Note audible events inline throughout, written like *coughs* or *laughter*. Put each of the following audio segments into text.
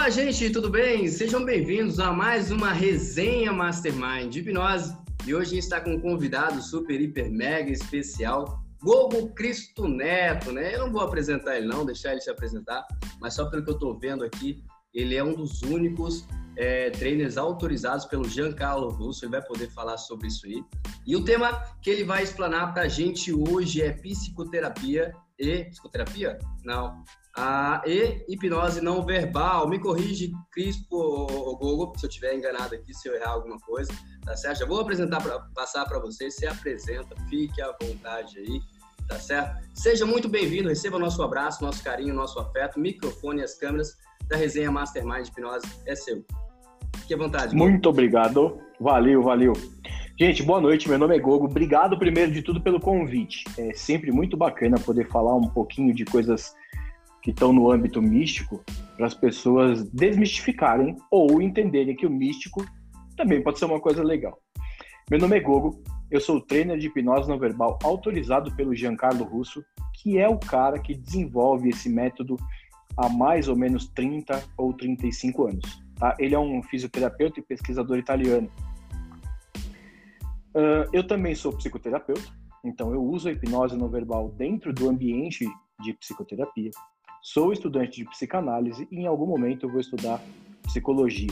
Olá, gente, tudo bem? Sejam bem-vindos a mais uma resenha Mastermind de hipnose. E hoje a gente está com um convidado super, hiper, mega especial, Gogo Cristo Neto, né? Eu não vou apresentar ele não, deixar ele se apresentar, mas só pelo que eu estou vendo aqui, ele é um dos únicos é, trainers autorizados pelo Giancarlo Russo, ele vai poder falar sobre isso aí. E o tema que ele vai explanar para a gente hoje é psicoterapia e... Psicoterapia? Não, ah, e hipnose não verbal. Me corrige, Crispo ou Google, se eu estiver enganado aqui, se eu errar alguma coisa, tá certo? Já vou apresentar pra, passar para vocês, se apresenta, fique à vontade aí, tá certo? Seja muito bem-vindo, receba nosso abraço, nosso carinho, nosso afeto, microfone e as câmeras da resenha Mastermind Hipnose é seu. Fique à vontade. Muito obrigado, valeu, valeu. Gente, boa noite, meu nome é Gogo. Obrigado primeiro de tudo pelo convite. É sempre muito bacana poder falar um pouquinho de coisas que estão no âmbito místico para as pessoas desmistificarem ou entenderem que o místico também pode ser uma coisa legal. Meu nome é Gogo, eu sou trainer de hipnose não verbal autorizado pelo Giancarlo Russo, que é o cara que desenvolve esse método há mais ou menos 30 ou 35 anos. Tá? Ele é um fisioterapeuta e pesquisador italiano. Uh, eu também sou psicoterapeuta, então eu uso a hipnose não verbal dentro do ambiente de psicoterapia. Sou estudante de psicanálise e em algum momento eu vou estudar psicologia.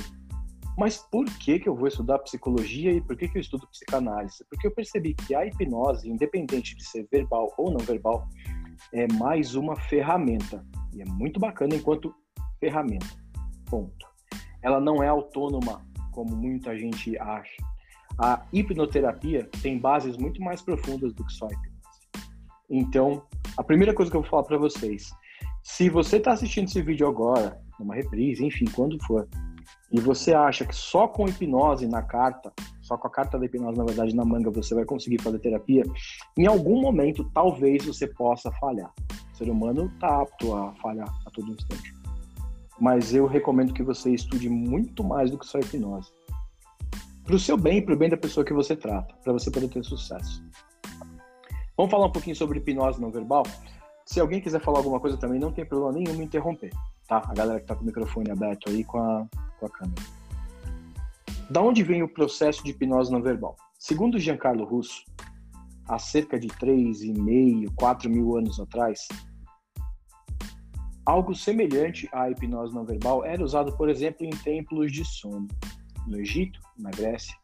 Mas por que, que eu vou estudar psicologia e por que, que eu estudo psicanálise? Porque eu percebi que a hipnose, independente de ser verbal ou não verbal, é mais uma ferramenta. E é muito bacana enquanto ferramenta. Ponto. Ela não é autônoma, como muita gente acha. A hipnoterapia tem bases muito mais profundas do que só a hipnose. Então, a primeira coisa que eu vou falar para vocês se você está assistindo esse vídeo agora, numa reprise, enfim, quando for, e você acha que só com hipnose na carta, só com a carta da hipnose, na verdade, na manga, você vai conseguir fazer terapia, em algum momento, talvez você possa falhar. O ser humano está apto a falhar a todo instante. Mas eu recomendo que você estude muito mais do que só hipnose. Para o seu bem e para o bem da pessoa que você trata, para você poder ter sucesso. Vamos falar um pouquinho sobre hipnose não verbal? Se alguém quiser falar alguma coisa também, não tem problema nenhum em interromper, tá? A galera que tá com o microfone aberto aí com a, com a câmera. Da onde vem o processo de hipnose não verbal? Segundo Giancarlo Russo, há cerca de 3,5, 4 mil anos atrás, algo semelhante à hipnose não verbal era usado, por exemplo, em templos de sono, no Egito, na Grécia.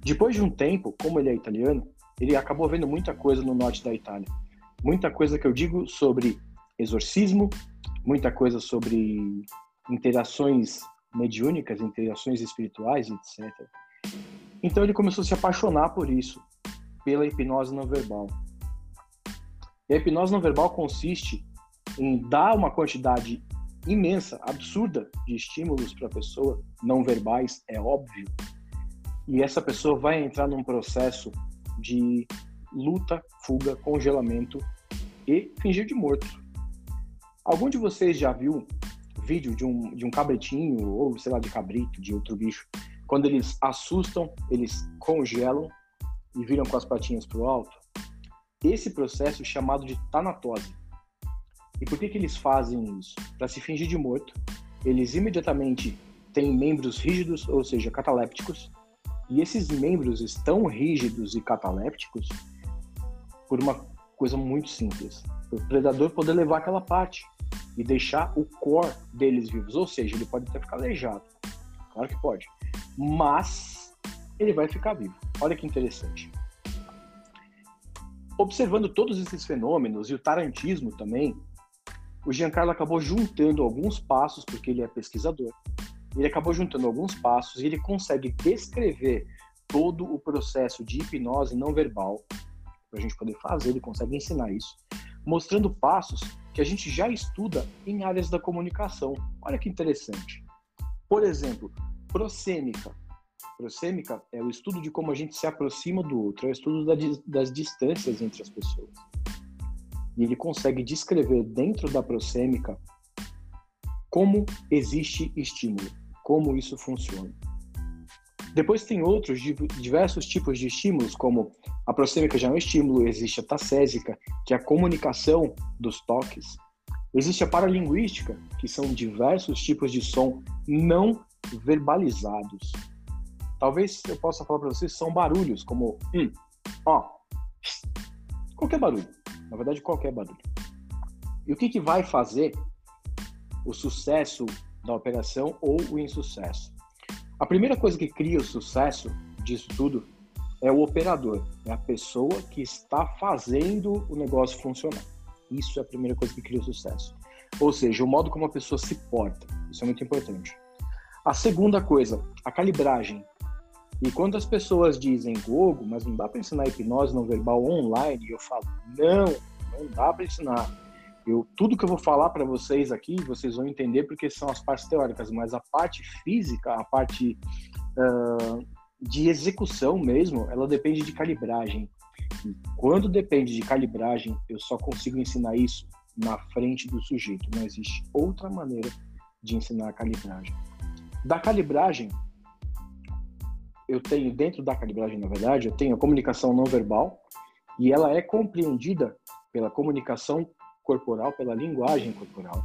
Depois de um tempo, como ele é italiano, ele acabou vendo muita coisa no norte da Itália muita coisa que eu digo sobre exorcismo, muita coisa sobre interações mediúnicas, interações espirituais, etc. Então ele começou a se apaixonar por isso, pela hipnose não verbal. E a hipnose não verbal consiste em dar uma quantidade imensa, absurda de estímulos para a pessoa, não verbais, é óbvio. E essa pessoa vai entrar num processo de luta, fuga, congelamento e fingir de morto. Algum de vocês já viu vídeo de um, de um cabritinho, ou sei lá, de cabrito, de outro bicho, quando eles assustam, eles congelam e viram com as patinhas para o alto? Esse processo é chamado de tanatose. E por que, que eles fazem isso? Para se fingir de morto, eles imediatamente têm membros rígidos, ou seja, catalépticos, e esses membros estão rígidos e catalépticos por uma coisa muito simples. O predador poder levar aquela parte e deixar o core deles vivos. Ou seja, ele pode até ficar aleijado. Claro que pode. Mas ele vai ficar vivo. Olha que interessante. Observando todos esses fenômenos e o tarantismo também, o Giancarlo acabou juntando alguns passos, porque ele é pesquisador. Ele acabou juntando alguns passos e ele consegue descrever todo o processo de hipnose não verbal para a gente poder fazer, ele consegue ensinar isso, mostrando passos que a gente já estuda em áreas da comunicação. Olha que interessante. Por exemplo, prosêmica. Prosêmica é o estudo de como a gente se aproxima do outro, é o estudo das distâncias entre as pessoas. E ele consegue descrever dentro da prosêmica como existe estímulo, como isso funciona. Depois tem outros diversos tipos de estímulos, como a proxêmica já é um estímulo, existe a tacésica, que é a comunicação dos toques. Existe a paralinguística, que são diversos tipos de som não verbalizados. Talvez eu possa falar para vocês, são barulhos, como hum, ó, qualquer barulho. Na verdade, qualquer barulho. E o que, que vai fazer o sucesso da operação ou o insucesso? A primeira coisa que cria o sucesso disso tudo é o operador, é a pessoa que está fazendo o negócio funcionar. Isso é a primeira coisa que cria o sucesso. Ou seja, o modo como a pessoa se porta. Isso é muito importante. A segunda coisa, a calibragem. E quando as pessoas dizem, Gogo, mas não dá para ensinar hipnose não verbal online, eu falo, não, não dá para ensinar. Eu, tudo que eu vou falar para vocês aqui, vocês vão entender porque são as partes teóricas, mas a parte física, a parte uh, de execução mesmo, ela depende de calibragem. E quando depende de calibragem, eu só consigo ensinar isso na frente do sujeito. Não existe outra maneira de ensinar a calibragem. Da calibragem, eu tenho, dentro da calibragem, na verdade, eu tenho a comunicação não verbal e ela é compreendida pela comunicação corporal, pela linguagem corporal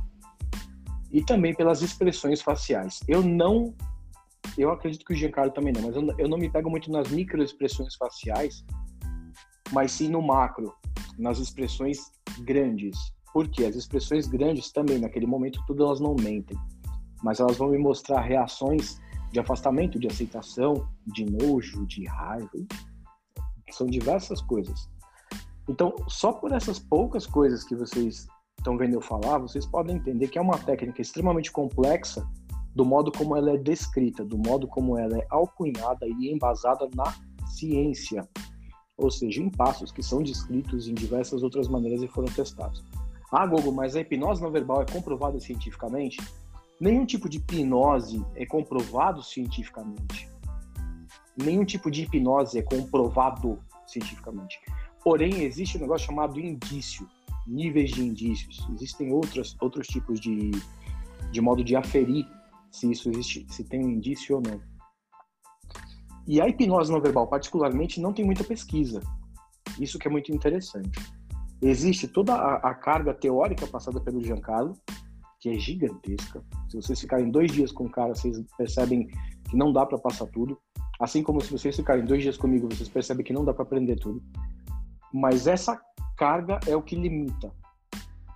e também pelas expressões faciais. Eu não, eu acredito que o Giancarlo também não, mas eu, eu não me pego muito nas microexpressões faciais, mas sim no macro, nas expressões grandes. Porque as expressões grandes também, naquele momento, tudo elas não mentem, mas elas vão me mostrar reações de afastamento, de aceitação, de nojo, de raiva, são diversas coisas. Então, só por essas poucas coisas que vocês estão vendo eu falar, vocês podem entender que é uma técnica extremamente complexa do modo como ela é descrita, do modo como ela é alcunhada e embasada na ciência, ou seja, em passos que são descritos em diversas outras maneiras e foram testados. Ah, Gogo, mas a hipnose não verbal é comprovada cientificamente? Nenhum tipo de hipnose é comprovado cientificamente. Nenhum tipo de hipnose é comprovado cientificamente. Porém, existe um negócio chamado indício, níveis de indícios. Existem outros, outros tipos de, de modo de aferir se isso existe, se tem um indício ou não. E a hipnose não verbal, particularmente, não tem muita pesquisa. Isso que é muito interessante. Existe toda a, a carga teórica passada pelo Giancarlo, que é gigantesca. Se vocês ficarem dois dias com o cara, vocês percebem que não dá para passar tudo. Assim como se vocês ficarem dois dias comigo, vocês percebem que não dá para aprender tudo. Mas essa carga é o que limita,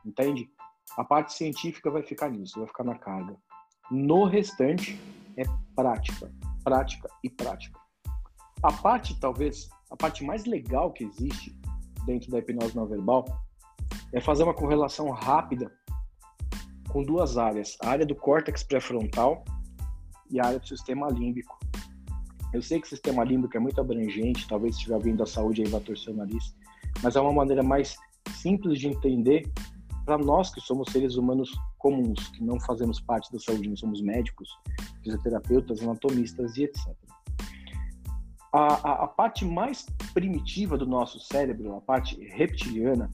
entende? A parte científica vai ficar nisso, vai ficar na carga. No restante é prática, prática e prática. A parte, talvez, a parte mais legal que existe dentro da hipnose não verbal é fazer uma correlação rápida com duas áreas, a área do córtex pré-frontal e a área do sistema límbico. Eu sei que o sistema límbico é muito abrangente, talvez estiver vindo da saúde aí vai torcer o nariz, mas é uma maneira mais simples de entender para nós que somos seres humanos comuns, que não fazemos parte da saúde, não somos médicos, fisioterapeutas, anatomistas e etc. A, a, a, parte mais primitiva do nosso cérebro, a parte reptiliana,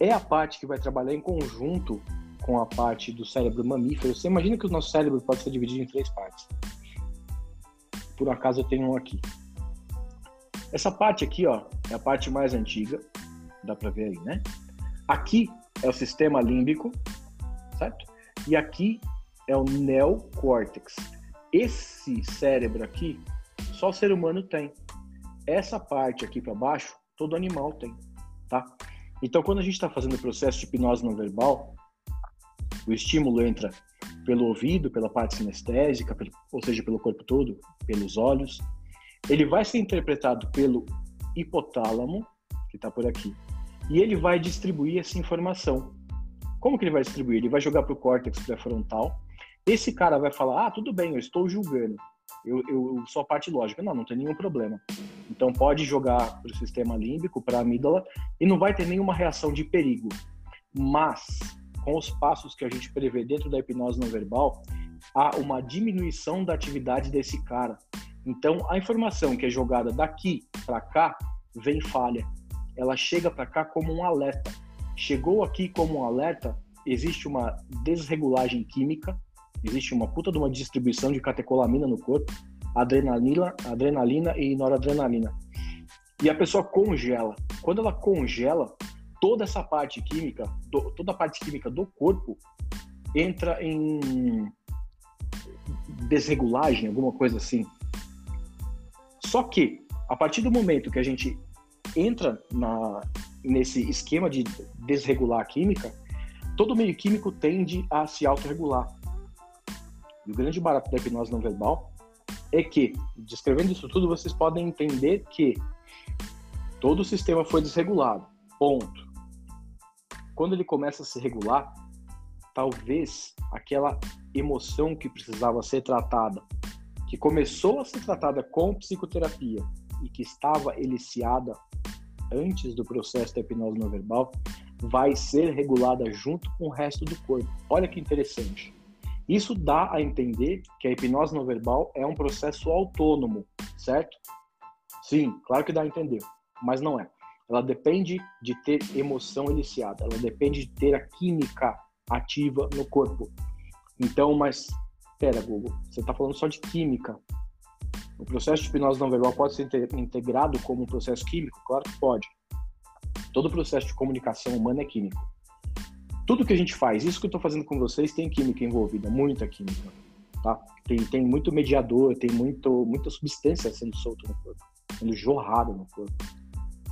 é a parte que vai trabalhar em conjunto com a parte do cérebro mamífero. Você imagina que o nosso cérebro pode ser dividido em três partes. Por acaso eu tenho um aqui. Essa parte aqui, ó, é a parte mais antiga, dá para ver aí, né? Aqui é o sistema límbico, certo? E aqui é o neocórtex. Esse cérebro aqui, só o ser humano tem. Essa parte aqui para baixo, todo animal tem, tá? Então, quando a gente está fazendo o processo de hipnose não verbal, o estímulo entra pelo ouvido, pela parte sinestésica, ou seja, pelo corpo todo, pelos olhos, ele vai ser interpretado pelo hipotálamo, que está por aqui, e ele vai distribuir essa informação. Como que ele vai distribuir? Ele vai jogar para o córtex pré-frontal. Esse cara vai falar: ah, tudo bem, eu estou julgando. Eu, eu sou a parte lógica. Não, não tem nenhum problema. Então pode jogar para o sistema límbico, para a amígdala, e não vai ter nenhuma reação de perigo. Mas, com os passos que a gente prevê dentro da hipnose não verbal, há uma diminuição da atividade desse cara. Então, a informação que é jogada daqui para cá vem falha. Ela chega para cá como um alerta. Chegou aqui como um alerta, existe uma desregulagem química, existe uma puta de uma distribuição de catecolamina no corpo, adrenalina, adrenalina e noradrenalina. E a pessoa congela. Quando ela congela, toda essa parte química, do, toda a parte química do corpo entra em desregulagem, alguma coisa assim. Só que, a partir do momento que a gente entra na, nesse esquema de desregular a química, todo meio químico tende a se autorregular. E o grande barato da hipnose não verbal é que, descrevendo isso tudo, vocês podem entender que todo o sistema foi desregulado. Ponto quando ele começa a se regular, talvez aquela emoção que precisava ser tratada, que começou a ser tratada com psicoterapia e que estava eliciada antes do processo da hipnose não verbal, vai ser regulada junto com o resto do corpo. Olha que interessante. Isso dá a entender que a hipnose não verbal é um processo autônomo, certo? Sim, claro que dá a entender, mas não é ela depende de ter emoção eliciada, ela depende de ter a química ativa no corpo. Então, mas, pera, Google, você está falando só de química. O processo de hipnose não verbal pode ser integrado como um processo químico? Claro que pode. Todo processo de comunicação humana é químico. Tudo que a gente faz, isso que eu estou fazendo com vocês, tem química envolvida, muita química. Tá? Tem, tem muito mediador, tem muito, muita substância sendo solta no corpo, sendo jorrada no corpo.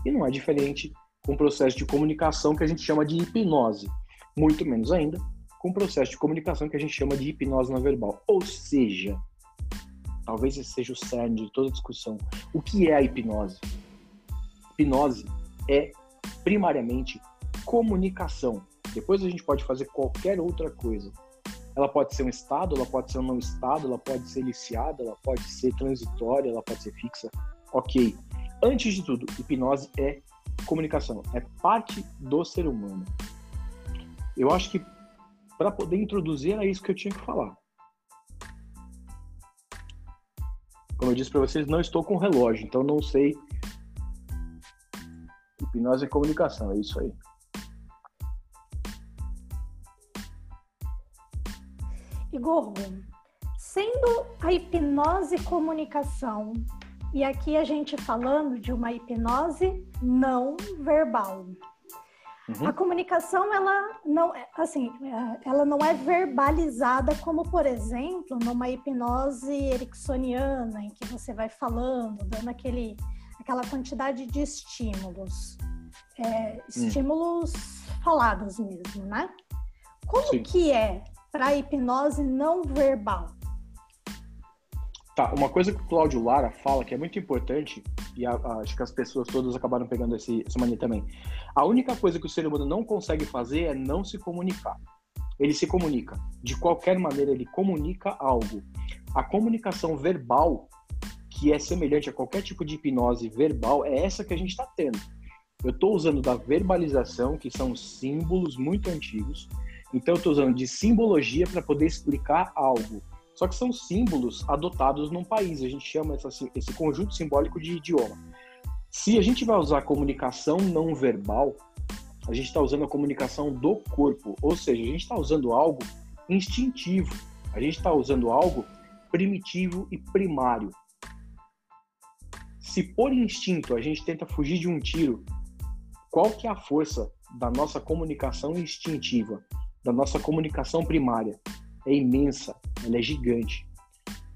E não é diferente com o processo de comunicação que a gente chama de hipnose. Muito menos ainda com o processo de comunicação que a gente chama de hipnose não verbal. Ou seja, talvez esse seja o cerne de toda a discussão. O que é a hipnose? Hipnose é primariamente comunicação. Depois a gente pode fazer qualquer outra coisa. Ela pode ser um estado, ela pode ser um não estado, ela pode ser iniciada, ela pode ser transitória, ela pode ser fixa. Ok. Antes de tudo, hipnose é comunicação, é parte do ser humano. Eu acho que para poder introduzir era isso que eu tinha que falar. Como eu disse para vocês, não estou com relógio, então não sei. Hipnose é comunicação, é isso aí. Igor, sendo a hipnose comunicação e aqui a gente falando de uma hipnose não verbal. Uhum. A comunicação, ela não, é, assim, é, ela não é verbalizada como, por exemplo, numa hipnose ericksoniana, em que você vai falando, dando aquele, aquela quantidade de estímulos. É, hum. estímulos hum. falados mesmo, né? Como Sim. que é para a hipnose não verbal? Tá, uma coisa que o Cláudio Lara fala que é muito importante, e a, a, acho que as pessoas todas acabaram pegando esse, essa mania também. A única coisa que o ser humano não consegue fazer é não se comunicar. Ele se comunica. De qualquer maneira, ele comunica algo. A comunicação verbal, que é semelhante a qualquer tipo de hipnose verbal, é essa que a gente está tendo. Eu estou usando da verbalização, que são símbolos muito antigos. Então, eu estou usando de simbologia para poder explicar algo. Só que são símbolos adotados num país. A gente chama essa, esse conjunto simbólico de idioma. Se a gente vai usar comunicação não verbal, a gente está usando a comunicação do corpo, ou seja, a gente está usando algo instintivo, a gente está usando algo primitivo e primário. Se por instinto a gente tenta fugir de um tiro, qual que é a força da nossa comunicação instintiva, da nossa comunicação primária? É imensa, ela é gigante.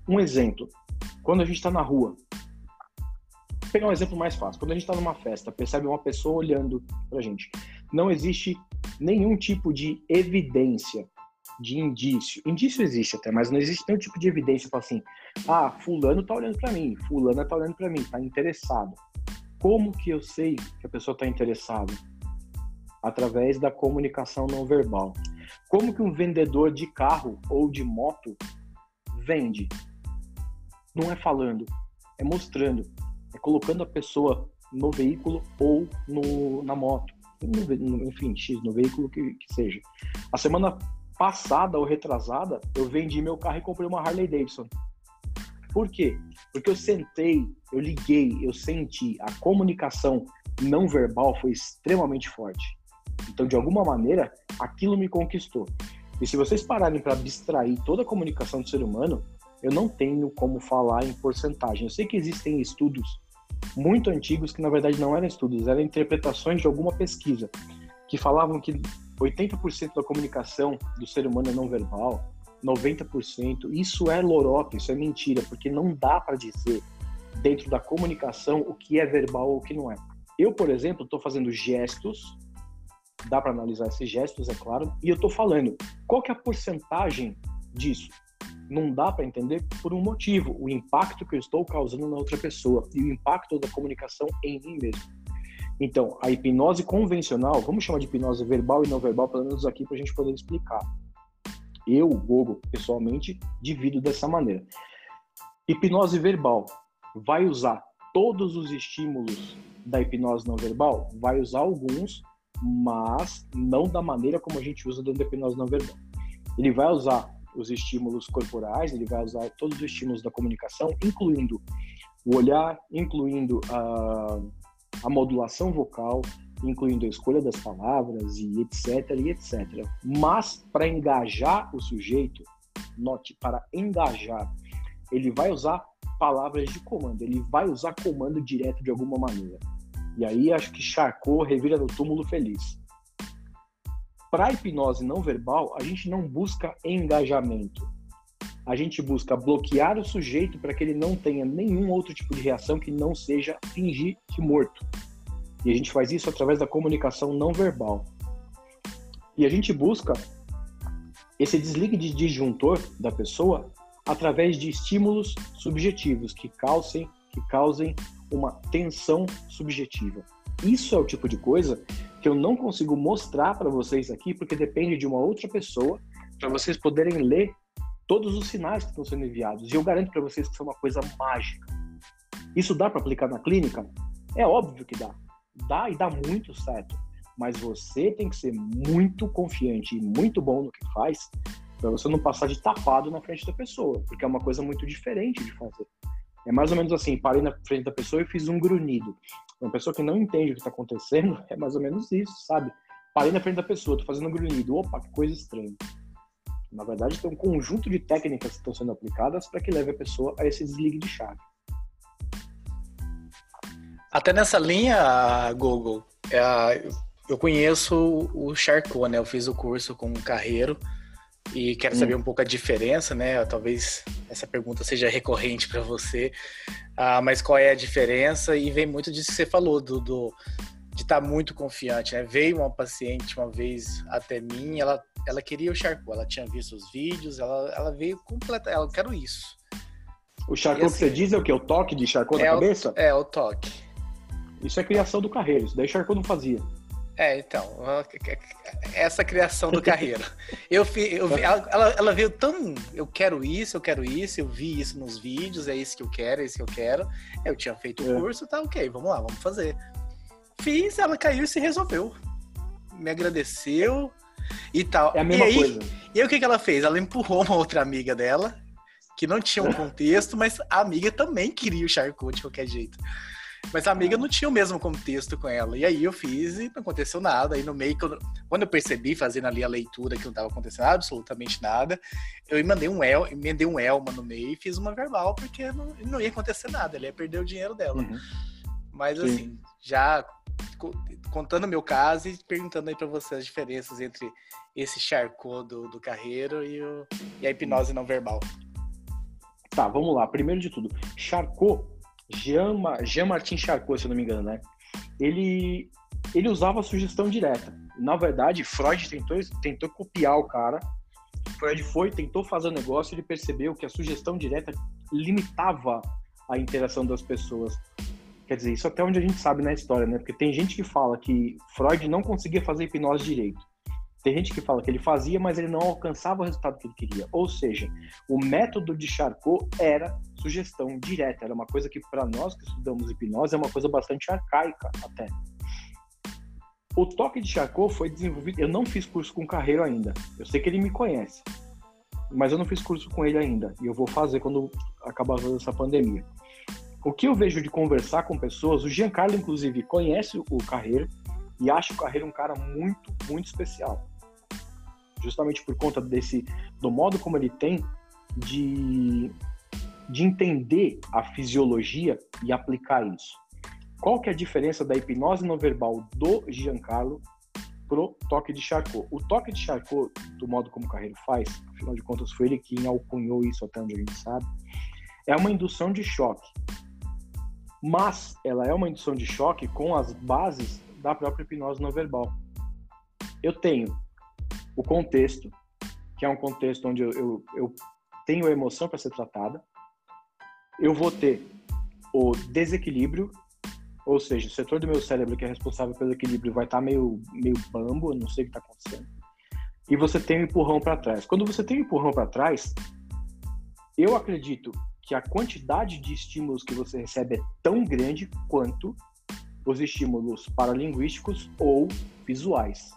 Um exemplo, quando a gente está na rua, vou pegar um exemplo mais fácil, quando a gente está numa festa, percebe uma pessoa olhando para a gente, não existe nenhum tipo de evidência, de indício. Indício existe até, mas não existe nenhum tipo de evidência para assim, ah, fulano está olhando para mim, fulana está olhando para mim, está interessado. Como que eu sei que a pessoa está interessada? Através da comunicação não verbal. Como que um vendedor de carro ou de moto vende? Não é falando, é mostrando, é colocando a pessoa no veículo ou no, na moto, enfim, X, no veículo que, que seja. A semana passada ou retrasada, eu vendi meu carro e comprei uma Harley Davidson. Por quê? Porque eu sentei, eu liguei, eu senti, a comunicação não verbal foi extremamente forte. Então, de alguma maneira, aquilo me conquistou. E se vocês pararem para abstrair toda a comunicação do ser humano, eu não tenho como falar em porcentagem. Eu sei que existem estudos muito antigos que na verdade não eram estudos, eram interpretações de alguma pesquisa. que falavam que 80% da comunicação do ser humano é não verbal, 90%. Isso é lorota, isso é mentira, porque não dá para dizer dentro da comunicação o que é verbal ou o que não é. Eu, por exemplo, estou fazendo gestos, dá para analisar esses gestos, é claro, e eu estou falando. Qual que é a porcentagem disso? Não dá para entender por um motivo, o impacto que eu estou causando na outra pessoa e o impacto da comunicação em mim mesmo. Então, a hipnose convencional, vamos chamar de hipnose verbal e não verbal, pelo menos aqui para a gente poder explicar. Eu, Gogo, pessoalmente, divido dessa maneira. Hipnose verbal vai usar todos os estímulos da hipnose não verbal? Vai usar alguns, mas não da maneira como a gente usa dentro da hipnose não verbal. Ele vai usar os estímulos corporais, ele vai usar todos os estímulos da comunicação, incluindo o olhar, incluindo a, a modulação vocal, incluindo a escolha das palavras e etc, e etc. Mas para engajar o sujeito, note, para engajar, ele vai usar palavras de comando, ele vai usar comando direto de alguma maneira. E aí acho que Charcot revira no túmulo feliz. Para hipnose não verbal, a gente não busca engajamento. A gente busca bloquear o sujeito para que ele não tenha nenhum outro tipo de reação que não seja fingir de morto. E a gente faz isso através da comunicação não verbal. E a gente busca esse desligue de disjuntor da pessoa através de estímulos subjetivos que causem, que causem uma tensão subjetiva. Isso é o tipo de coisa que eu não consigo mostrar para vocês aqui, porque depende de uma outra pessoa, para vocês poderem ler todos os sinais que estão sendo enviados. E eu garanto para vocês que isso é uma coisa mágica. Isso dá para aplicar na clínica? É óbvio que dá dá e dá muito certo. Mas você tem que ser muito confiante e muito bom no que faz para você não passar de tapado na frente da pessoa, porque é uma coisa muito diferente de fazer. É mais ou menos assim, parei na frente da pessoa e fiz um grunhido. Uma pessoa que não entende o que está acontecendo, *laughs* é mais ou menos isso, sabe? Parei na frente da pessoa, tô fazendo um grunhido. Opa, que coisa estranha. Na verdade, tem um conjunto de técnicas que estão sendo aplicadas para que leve a pessoa a esse desligue de chave. Até nessa linha, Google, é, eu conheço o Charcot, né? Eu fiz o curso com o Carreiro e quero saber hum. um pouco a diferença, né? Talvez essa pergunta seja recorrente para você, ah, mas qual é a diferença? E vem muito disso que você falou, do, do de estar tá muito confiante, né? Veio uma paciente uma vez até mim, ela, ela queria o Charcot, ela tinha visto os vídeos, ela, ela veio completa, ela quero isso. O Charcot assim, que você diz é o que? O toque de Charcot é na cabeça? O, é, o toque. Isso é criação do Carreiro, isso daí Charcot não fazia. É, então, essa criação do Carreiro. Eu, eu vi, ela, ela veio tão. Eu quero isso, eu quero isso, eu vi isso nos vídeos, é isso que eu quero, é isso que eu quero. Eu tinha feito o é. curso, tá ok, vamos lá, vamos fazer. Fiz, ela caiu e se resolveu. Me agradeceu e tal. É a mesma e aí, coisa. E aí o que, que ela fez? Ela empurrou uma outra amiga dela, que não tinha um *laughs* contexto, mas a amiga também queria o Charcot de qualquer jeito. Mas a amiga não tinha o mesmo contexto com ela. E aí eu fiz e não aconteceu nada. Aí no meio, quando, eu percebi, fazendo ali a leitura que não estava acontecendo absolutamente nada, eu mandei um El, emendei um Elma no meio e fiz uma verbal, porque não, não ia acontecer nada, ela ia perder o dinheiro dela. Uhum. Mas Sim. assim, já contando o meu caso e perguntando aí para você as diferenças entre esse charcot do, do carreiro e, o, e a hipnose não verbal. Tá, vamos lá. Primeiro de tudo, charcot Jean, Jean Martin Charcot, se eu não me engano, né? Ele, ele usava sugestão direta. Na verdade, Freud tentou, tentou copiar o cara. Freud foi, tentou fazer o negócio, ele percebeu que a sugestão direta limitava a interação das pessoas. Quer dizer, isso até onde a gente sabe na história, né? Porque tem gente que fala que Freud não conseguia fazer hipnose direito. Tem gente que fala que ele fazia, mas ele não alcançava o resultado que ele queria. Ou seja, o método de Charcot era sugestão direta. Era uma coisa que, para nós que estudamos hipnose, é uma coisa bastante arcaica até. O toque de Charcot foi desenvolvido. Eu não fiz curso com Carreiro ainda. Eu sei que ele me conhece, mas eu não fiz curso com ele ainda. E eu vou fazer quando acabar essa pandemia. O que eu vejo de conversar com pessoas, o Giancarlo, inclusive, conhece o Carreiro e acha o Carreiro um cara muito, muito especial justamente por conta desse do modo como ele tem de, de entender a fisiologia e aplicar isso. Qual que é a diferença da hipnose não verbal do Giancarlo pro toque de Charcot. O toque de Charcot, do modo como o Carreiro faz, afinal de contas foi ele quem alcunhou isso até onde a gente sabe, é uma indução de choque. Mas ela é uma indução de choque com as bases da própria hipnose não verbal. Eu tenho o contexto, que é um contexto onde eu, eu, eu tenho emoção para ser tratada. Eu vou ter o desequilíbrio, ou seja, o setor do meu cérebro que é responsável pelo equilíbrio vai estar tá meio, meio bambo, eu não sei o que está acontecendo. E você tem um empurrão para trás. Quando você tem um empurrão para trás, eu acredito que a quantidade de estímulos que você recebe é tão grande quanto os estímulos paralinguísticos ou visuais.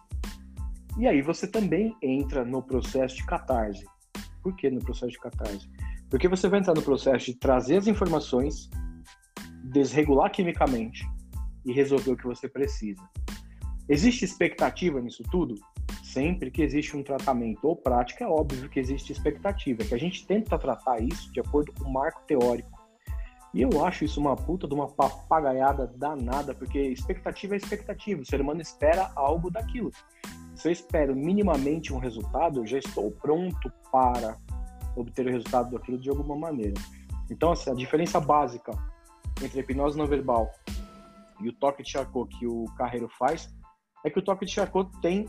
E aí você também entra no processo de catarse. Por que no processo de catarse? Porque você vai entrar no processo de trazer as informações, desregular quimicamente e resolver o que você precisa. Existe expectativa nisso tudo? Sempre que existe um tratamento ou prática, é óbvio que existe expectativa, que a gente tenta tratar isso de acordo com o marco teórico. E eu acho isso uma puta de uma papagaiada danada, porque expectativa é expectativa, o ser humano espera algo daquilo. Se eu espero minimamente um resultado, eu já estou pronto para obter o resultado daquilo de alguma maneira. Então, assim, a diferença básica entre a hipnose não verbal e o toque de Charcot que o Carreiro faz é que o toque de Charcot tem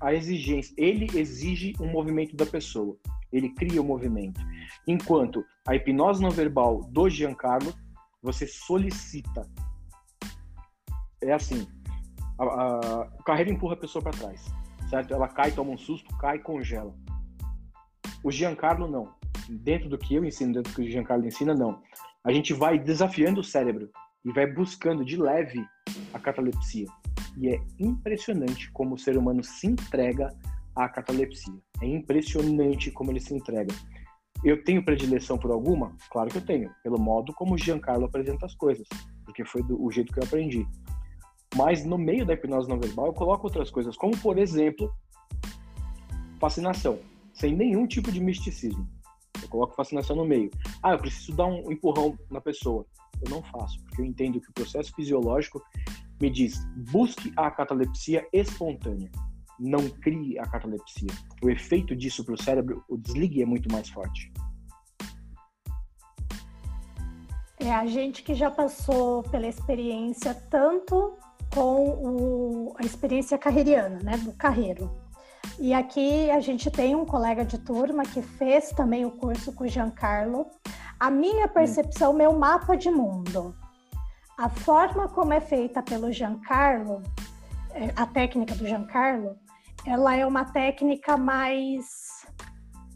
a exigência, ele exige um movimento da pessoa, ele cria o um movimento. Enquanto a hipnose não verbal do Giancarlo, você solicita. É assim, a, a, carreira empurra a pessoa para trás, certo? Ela cai, toma um susto, cai, congela. O Giancarlo não. Dentro do que eu ensino, dentro do que o Giancarlo ensina, não. A gente vai desafiando o cérebro e vai buscando de leve a catalepsia. E é impressionante como o ser humano se entrega à catalepsia. É impressionante como ele se entrega. Eu tenho predileção por alguma? Claro que eu tenho, pelo modo como o Giancarlo apresenta as coisas, porque foi do, o jeito que eu aprendi. Mas no meio da hipnose não verbal eu coloco outras coisas, como por exemplo, fascinação, sem nenhum tipo de misticismo. Eu coloco fascinação no meio. Ah, eu preciso dar um empurrão na pessoa. Eu não faço, porque eu entendo que o processo fisiológico me diz: busque a catalepsia espontânea. Não crie a catalepsia. O efeito disso para o cérebro, o desligue é muito mais forte. É a gente que já passou pela experiência tanto com o, a experiência carreiriana, né, do carreiro. E aqui a gente tem um colega de turma que fez também o curso com o Giancarlo. A minha percepção, hum. meu mapa de mundo. A forma como é feita pelo Giancarlo, é, a técnica do Giancarlo, ela é uma técnica mais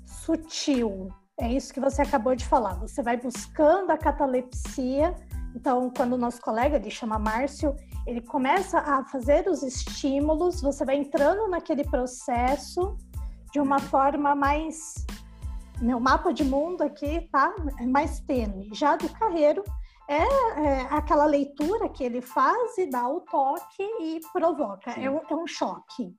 sutil. É isso que você acabou de falar. Você vai buscando a catalepsia. Então, quando o nosso colega, ele chama Márcio, ele começa a fazer os estímulos, você vai entrando naquele processo de uma forma mais. Meu mapa de mundo aqui tá é mais tênue. Já do carreiro, é, é, aquela leitura que ele faz e dá o toque e provoca. É um, é um, choque.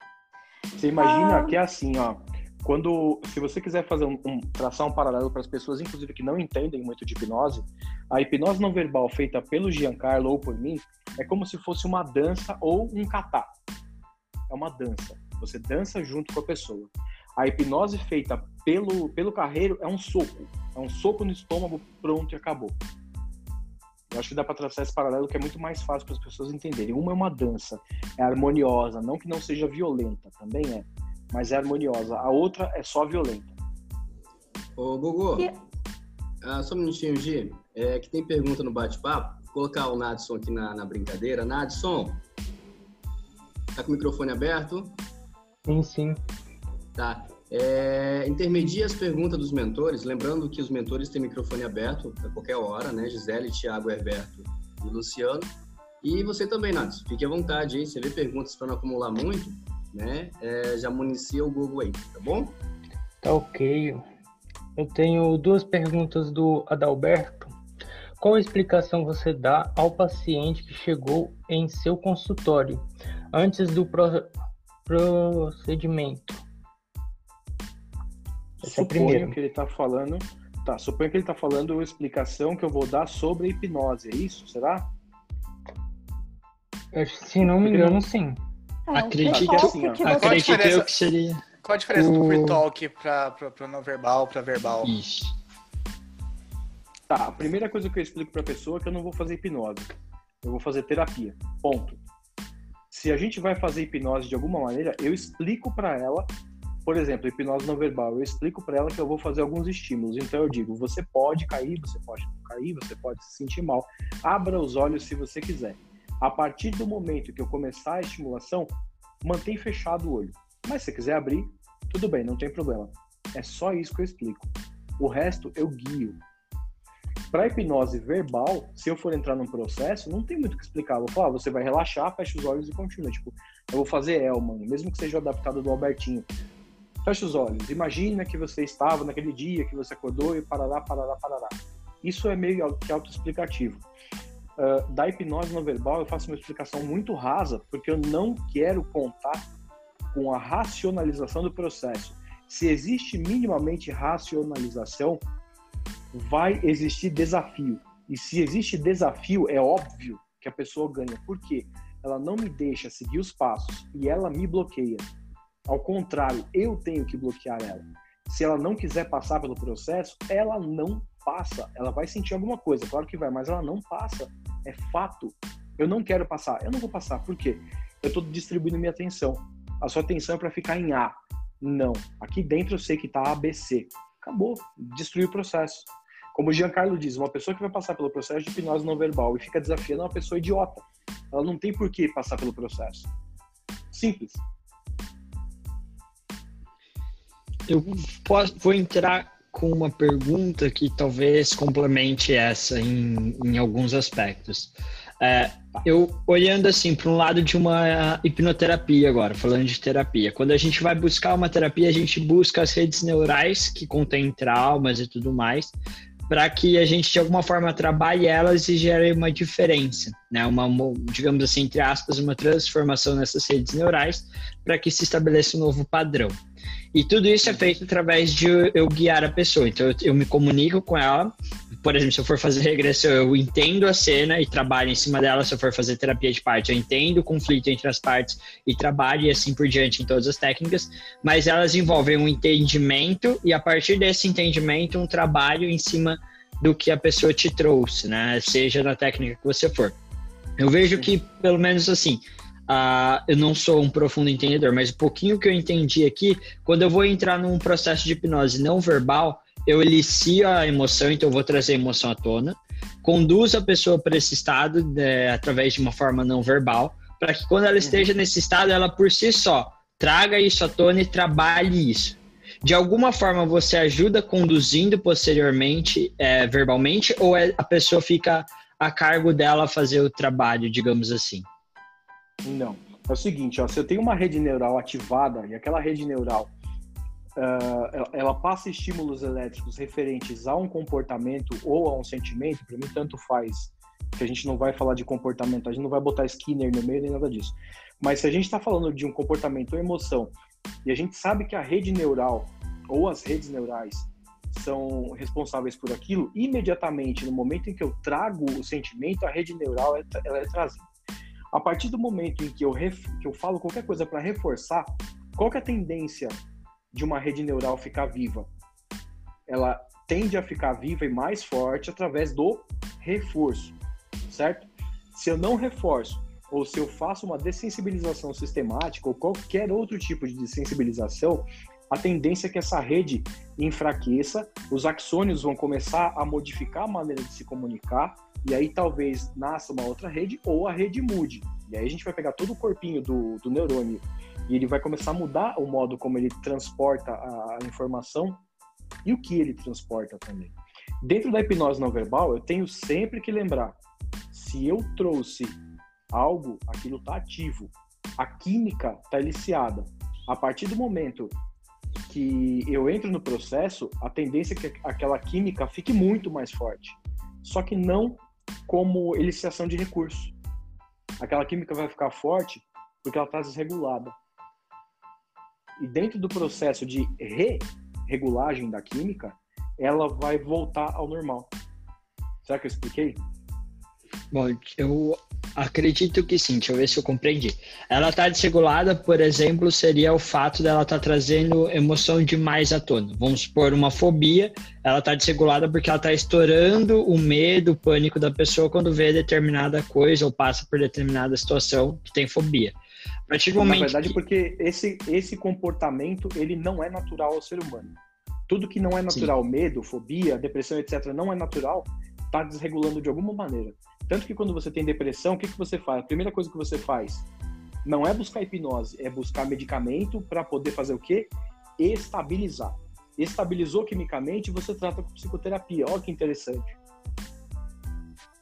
Você imagina ah, que é assim, ó. Quando, se você quiser fazer um, um traçar um paralelo para as pessoas, inclusive que não entendem muito de hipnose, a hipnose não verbal feita pelo Giancarlo ou por mim é como se fosse uma dança ou um kata. É uma dança. Você dança junto com a pessoa. A hipnose feita pelo pelo carreiro é um soco, é um soco no estômago, pronto e acabou. Eu acho que dá para traçar esse paralelo que é muito mais fácil para as pessoas entenderem. Uma é uma dança, é harmoniosa, não que não seja violenta, também é, mas é harmoniosa. A outra é só violenta. Ô, Gugu, e... ah, só um minutinho, Gi. É, que tem pergunta no bate-papo. Vou colocar o Nadson aqui na, na brincadeira. Nadson, tá com o microfone aberto? Sim, sim. Tá. É, intermedia as perguntas dos mentores, lembrando que os mentores têm microfone aberto a qualquer hora, né? Gisele, Thiago, Herberto e Luciano. E você também, Nath, fique à vontade aí. Você vê perguntas para não acumular muito, né? É, já municia o Google aí, tá bom? Tá ok. Eu tenho duas perguntas do Adalberto. Qual explicação você dá ao paciente que chegou em seu consultório antes do pro procedimento? Essa é suponho que ele está falando. Tá, suponho que ele está falando a explicação que eu vou dar sobre a hipnose, é isso? Será? Se não me engano, sim. É, Acredito o assim, que, ó. que Qual a você Acredito eu que seria Qual a diferença do O- free talk pra, pra, pra não verbal, pra verbal? isso. Tá, a primeira coisa que eu explico pra pessoa é que eu não vou fazer hipnose. Eu vou fazer terapia. Ponto. Se a gente vai fazer hipnose de alguma maneira, eu explico pra ela, por exemplo, hipnose não verbal, eu explico pra ela que eu vou fazer alguns estímulos. Então eu digo, você pode cair, você pode não cair, você pode se sentir mal. Abra os olhos se você quiser. A partir do momento que eu começar a estimulação, mantém fechado o olho. Mas se quiser abrir, tudo bem, não tem problema. É só isso que eu explico. O resto eu guio. Para hipnose verbal, se eu for entrar num processo, não tem muito o que explicar. Eu vou falar, você vai relaxar, fecha os olhos e continua. Tipo, eu vou fazer Elman, mesmo que seja adaptado do Albertinho. Fecha os olhos. Imagina que você estava naquele dia que você acordou e parará, parará, parará. Isso é meio que autoexplicativo. Uh, da hipnose não verbal, eu faço uma explicação muito rasa, porque eu não quero contar com a racionalização do processo. Se existe minimamente racionalização, vai existir desafio. E se existe desafio, é óbvio que a pessoa ganha. Por quê? Ela não me deixa seguir os passos e ela me bloqueia. Ao contrário, eu tenho que bloquear ela. Se ela não quiser passar pelo processo, ela não passa. Ela vai sentir alguma coisa, claro que vai, mas ela não passa. É fato. Eu não quero passar. Eu não vou passar. Por quê? Eu estou distribuindo minha atenção. A sua atenção é para ficar em A. Não. Aqui dentro eu sei que está ABC. Acabou. Destruiu o processo. Como o Giancarlo diz, uma pessoa que vai passar pelo processo de hipnose não verbal e fica desafiando é uma pessoa idiota. Ela não tem por que passar pelo processo. Simples. Eu posso, vou entrar com uma pergunta que talvez complemente essa em, em alguns aspectos. É, eu olhando assim para um lado de uma hipnoterapia agora, falando de terapia. Quando a gente vai buscar uma terapia, a gente busca as redes neurais que contêm traumas e tudo mais, para que a gente de alguma forma trabalhe elas e gere uma diferença, né? Uma, digamos assim, entre aspas, uma transformação nessas redes neurais para que se estabeleça um novo padrão. E tudo isso é feito através de eu guiar a pessoa. Então eu, eu me comunico com ela. Por exemplo, se eu for fazer regressão, eu entendo a cena e trabalho em cima dela. Se eu for fazer terapia de parte, eu entendo o conflito entre as partes e trabalho e assim por diante em todas as técnicas. Mas elas envolvem um entendimento e a partir desse entendimento um trabalho em cima do que a pessoa te trouxe, né? Seja na técnica que você for. Eu vejo que, pelo menos assim, Uh, eu não sou um profundo entendedor, mas o pouquinho que eu entendi aqui, quando eu vou entrar num processo de hipnose não verbal, eu elicio a emoção, então eu vou trazer a emoção à tona, conduzo a pessoa para esse estado né, através de uma forma não verbal, para que quando ela esteja nesse estado, ela por si só traga isso à tona e trabalhe isso. De alguma forma você ajuda conduzindo posteriormente, é, verbalmente, ou é, a pessoa fica a cargo dela fazer o trabalho, digamos assim? Não. É o seguinte, ó, se eu tenho uma rede neural ativada e aquela rede neural uh, ela, passa estímulos elétricos referentes a um comportamento ou a um sentimento, para mim tanto faz, que a gente não vai falar de comportamento, a gente não vai botar Skinner no meio nem nada disso. Mas se a gente está falando de um comportamento ou emoção e a gente sabe que a rede neural ou as redes neurais são responsáveis por aquilo, imediatamente no momento em que eu trago o sentimento, a rede neural ela é trazida. A partir do momento em que eu, ref, que eu falo qualquer coisa para reforçar, qual é a tendência de uma rede neural ficar viva? Ela tende a ficar viva e mais forte através do reforço, certo? Se eu não reforço, ou se eu faço uma dessensibilização sistemática, ou qualquer outro tipo de dessensibilização, a tendência é que essa rede enfraqueça, os axônios vão começar a modificar a maneira de se comunicar, e aí talvez nasça uma outra rede ou a rede mude. E aí a gente vai pegar todo o corpinho do, do neurônio e ele vai começar a mudar o modo como ele transporta a, informação e o que ele transporta também. Dentro da hipnose não verbal, eu tenho sempre que lembrar: se eu trouxe algo, aquilo está ativo. A química está eliciada. A partir do momento que eu entro no processo, a tendência é que aquela química fique muito mais forte. Só que não como eliciação de recurso. Aquela química vai ficar forte porque ela está desregulada. E dentro do processo de re-regulagem da química, ela vai voltar ao normal. Será que eu expliquei? Bom, eu acredito que sim, deixa eu ver se eu compreendi. Ela está desregulada, por exemplo, seria o fato dela estar tá trazendo emoção demais à tona. Vamos supor uma fobia, ela está desregulada porque ela está estourando o medo, o pânico da pessoa quando vê determinada coisa ou passa por determinada situação que tem fobia. A partir do momento Na verdade, que... porque esse, esse comportamento ele não é natural ao ser humano. Tudo que não é natural, Sim. medo, fobia, depressão, etc., não é natural, está desregulando de alguma maneira. Tanto que quando você tem depressão, o que, que você faz? A primeira coisa que você faz não é buscar hipnose, é buscar medicamento para poder fazer o quê? Estabilizar. Estabilizou quimicamente, você trata com psicoterapia. Olha que interessante.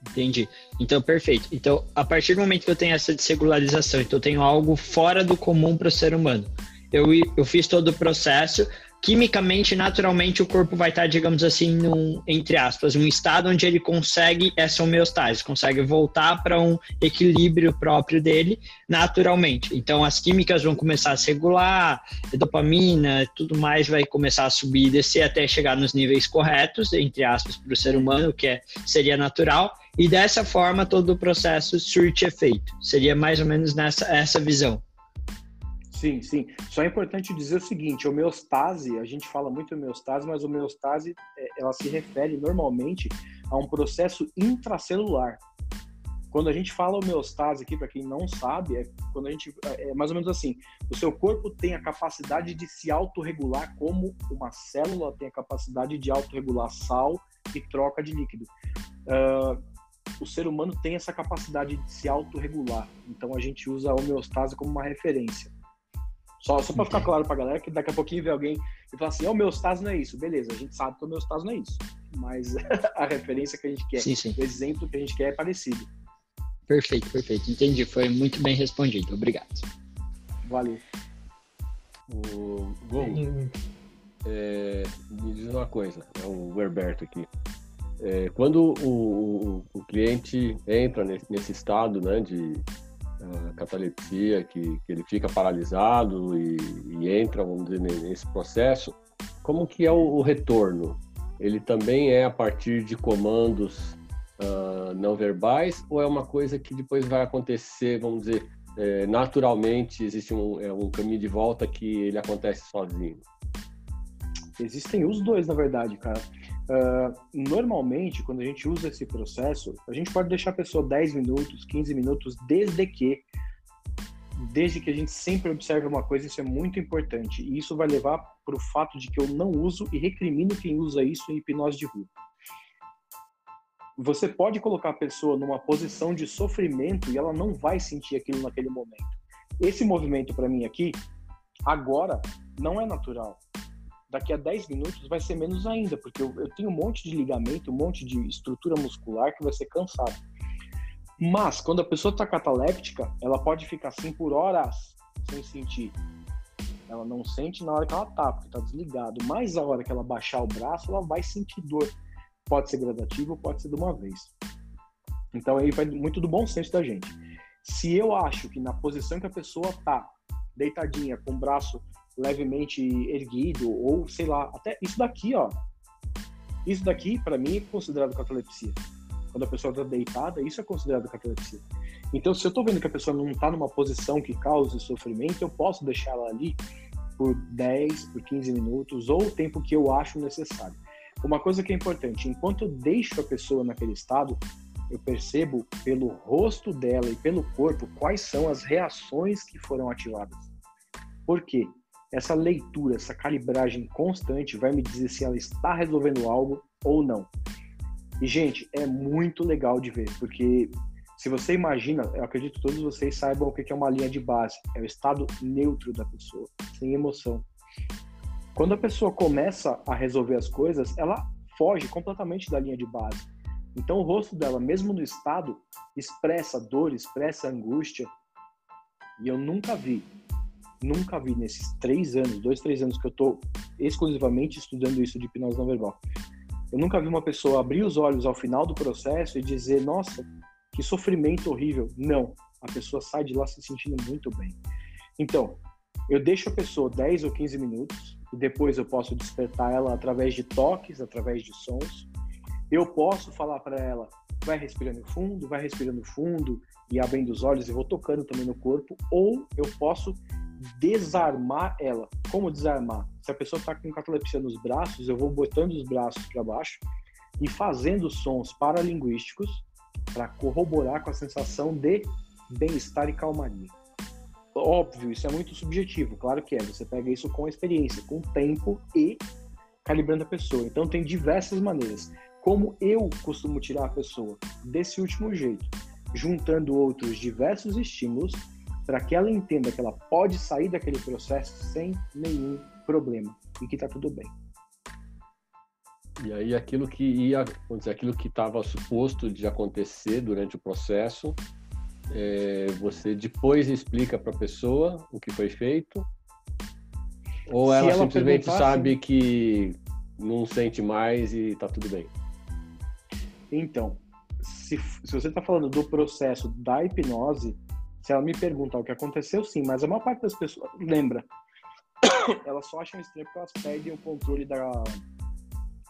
Entendi. Então, perfeito. Então, a partir do momento que eu tenho essa desregularização, então eu tenho algo fora do comum para o ser humano. Eu, eu fiz todo o processo, quimicamente, naturalmente, o corpo vai estar, digamos assim, num, entre aspas, um estado onde ele consegue essa homeostase, consegue voltar para um equilíbrio próprio dele naturalmente. Então, as químicas vão começar a se regular, a dopamina, tudo mais vai começar a subir e descer até chegar nos níveis corretos, entre aspas, para o ser humano, que é, seria natural, e dessa forma todo o processo surte efeito. Seria mais ou menos nessa essa visão. Sim, sim. Só é importante dizer o seguinte: homeostase, a gente fala muito homeostase, mas homeostase é, ela se refere normalmente a um processo intracelular. Quando a gente fala homeostase aqui, para quem não sabe, é quando a gente é, é mais ou menos assim: o seu corpo tem a capacidade de se autorregular como uma célula tem a capacidade de autorregular sal e troca de líquido. Uh, o ser humano tem essa capacidade de se autorregular. Então a gente usa a homeostase como uma referência. Só, só para ficar claro para a galera que daqui a pouquinho vê alguém e fala assim: o meu homeostase não é isso. Beleza, a gente sabe que o homeostase não é isso. Mas *laughs* a referência que a gente quer, sim, sim. o exemplo que a gente quer é parecido. Perfeito, perfeito. Entendi. Foi muito bem respondido. Obrigado. Valeu. O Gol, é, me diz uma coisa, é o Herberto aqui. É, quando o, o, o, cliente entra nesse, nesse estado né, de uh, catalepsia, que, que, ele fica paralisado e, e, entra, vamos dizer, nesse processo, como que é o, o retorno? Ele também é a partir de comandos uh, não verbais ou é uma coisa que depois vai acontecer, vamos dizer, é, naturalmente, existe um, é, um caminho de volta que ele acontece sozinho? Existem os dois, na verdade, cara. Uh, normalmente, quando a gente usa esse processo, a gente pode deixar a pessoa 10 minutos, 15 minutos, desde que desde que a gente sempre observe uma coisa, isso é muito importante. E isso vai levar para o fato de que eu não uso e recrimino quem usa isso em hipnose de rua. Você pode colocar a pessoa numa posição de sofrimento e ela não vai sentir aquilo naquele momento. Esse movimento para mim aqui, agora, não é natural daqui a 10 minutos vai ser menos ainda, porque eu, eu, tenho um monte de ligamento, um monte de estrutura muscular que vai ser cansado. Mas, quando a pessoa está cataléptica, ela pode ficar assim por horas sem sentir. Ela não sente na hora que ela tá, porque tá desligado. Mas a hora que ela baixar o braço, ela vai sentir dor. Pode ser gradativo, pode ser de uma vez. Então aí vai muito do bom senso da gente. Se eu acho que na posição que a pessoa tá, deitadinha, com o braço levemente erguido, ou sei lá, até isso daqui, ó. Isso daqui, para mim, é considerado catalepsia. Quando a pessoa está deitada, isso é considerado catalepsia. Então, se eu estou vendo que a pessoa não está numa posição que cause sofrimento, eu posso deixar ela ali por 10, por 15 minutos, ou o tempo que eu acho necessário. Uma coisa que é importante, enquanto eu deixo a pessoa naquele estado, eu percebo pelo rosto dela e pelo corpo quais são as reações que foram ativadas. Por quê? Essa leitura, essa calibragem constante vai me dizer se ela está resolvendo algo ou não. E, gente, é muito legal de ver, porque se você imagina, eu acredito que todos vocês saibam o que é uma linha de base. É o estado neutro da pessoa, sem emoção. Quando a pessoa começa a resolver as coisas, ela foge completamente da linha de base. Então, o rosto dela, mesmo no estado, expressa dor, expressa angústia. E eu nunca vi nunca vi nesses três anos, dois, três anos que eu estou exclusivamente estudando isso de hipnose não verbal. Eu nunca vi uma pessoa abrir os olhos ao final do processo e dizer, nossa, que sofrimento horrível. Não, a pessoa sai de lá se sentindo muito bem. Então, eu deixo a pessoa 10 ou 15 minutos e depois eu posso despertar ela através de toques, através de sons. Eu posso falar para ela, vai respirando fundo, vai respirando fundo e abrindo os olhos e vou tocando também no corpo, ou eu posso desarmar ela. Como desarmar? Se a pessoa está com catalepsia nos braços, eu vou botando os braços para baixo e fazendo sons paralinguísticos para corroborar com a sensação de bem-estar e calmaria. Óbvio, isso é muito subjetivo, claro que é. Você pega isso com experiência, com tempo e calibrando a pessoa. Então tem diversas maneiras. Como eu costumo tirar a pessoa desse último jeito, juntando outros diversos estímulos para que ela entenda que ela pode sair daquele processo sem nenhum problema e que está tudo bem. E aí aquilo que ia, vamos dizer, aquilo que estava suposto de acontecer durante o processo, é, você depois explica para a pessoa o que foi feito, ou ela, ela, simplesmente sabe assim, que não sente mais e está tudo bem? Então, se, se você está falando do processo da hipnose, se ela me perguntar o que aconteceu, sim, mas a maior parte das pessoas lembra. *coughs* elas só acham estranho porque elas perdem o controle da,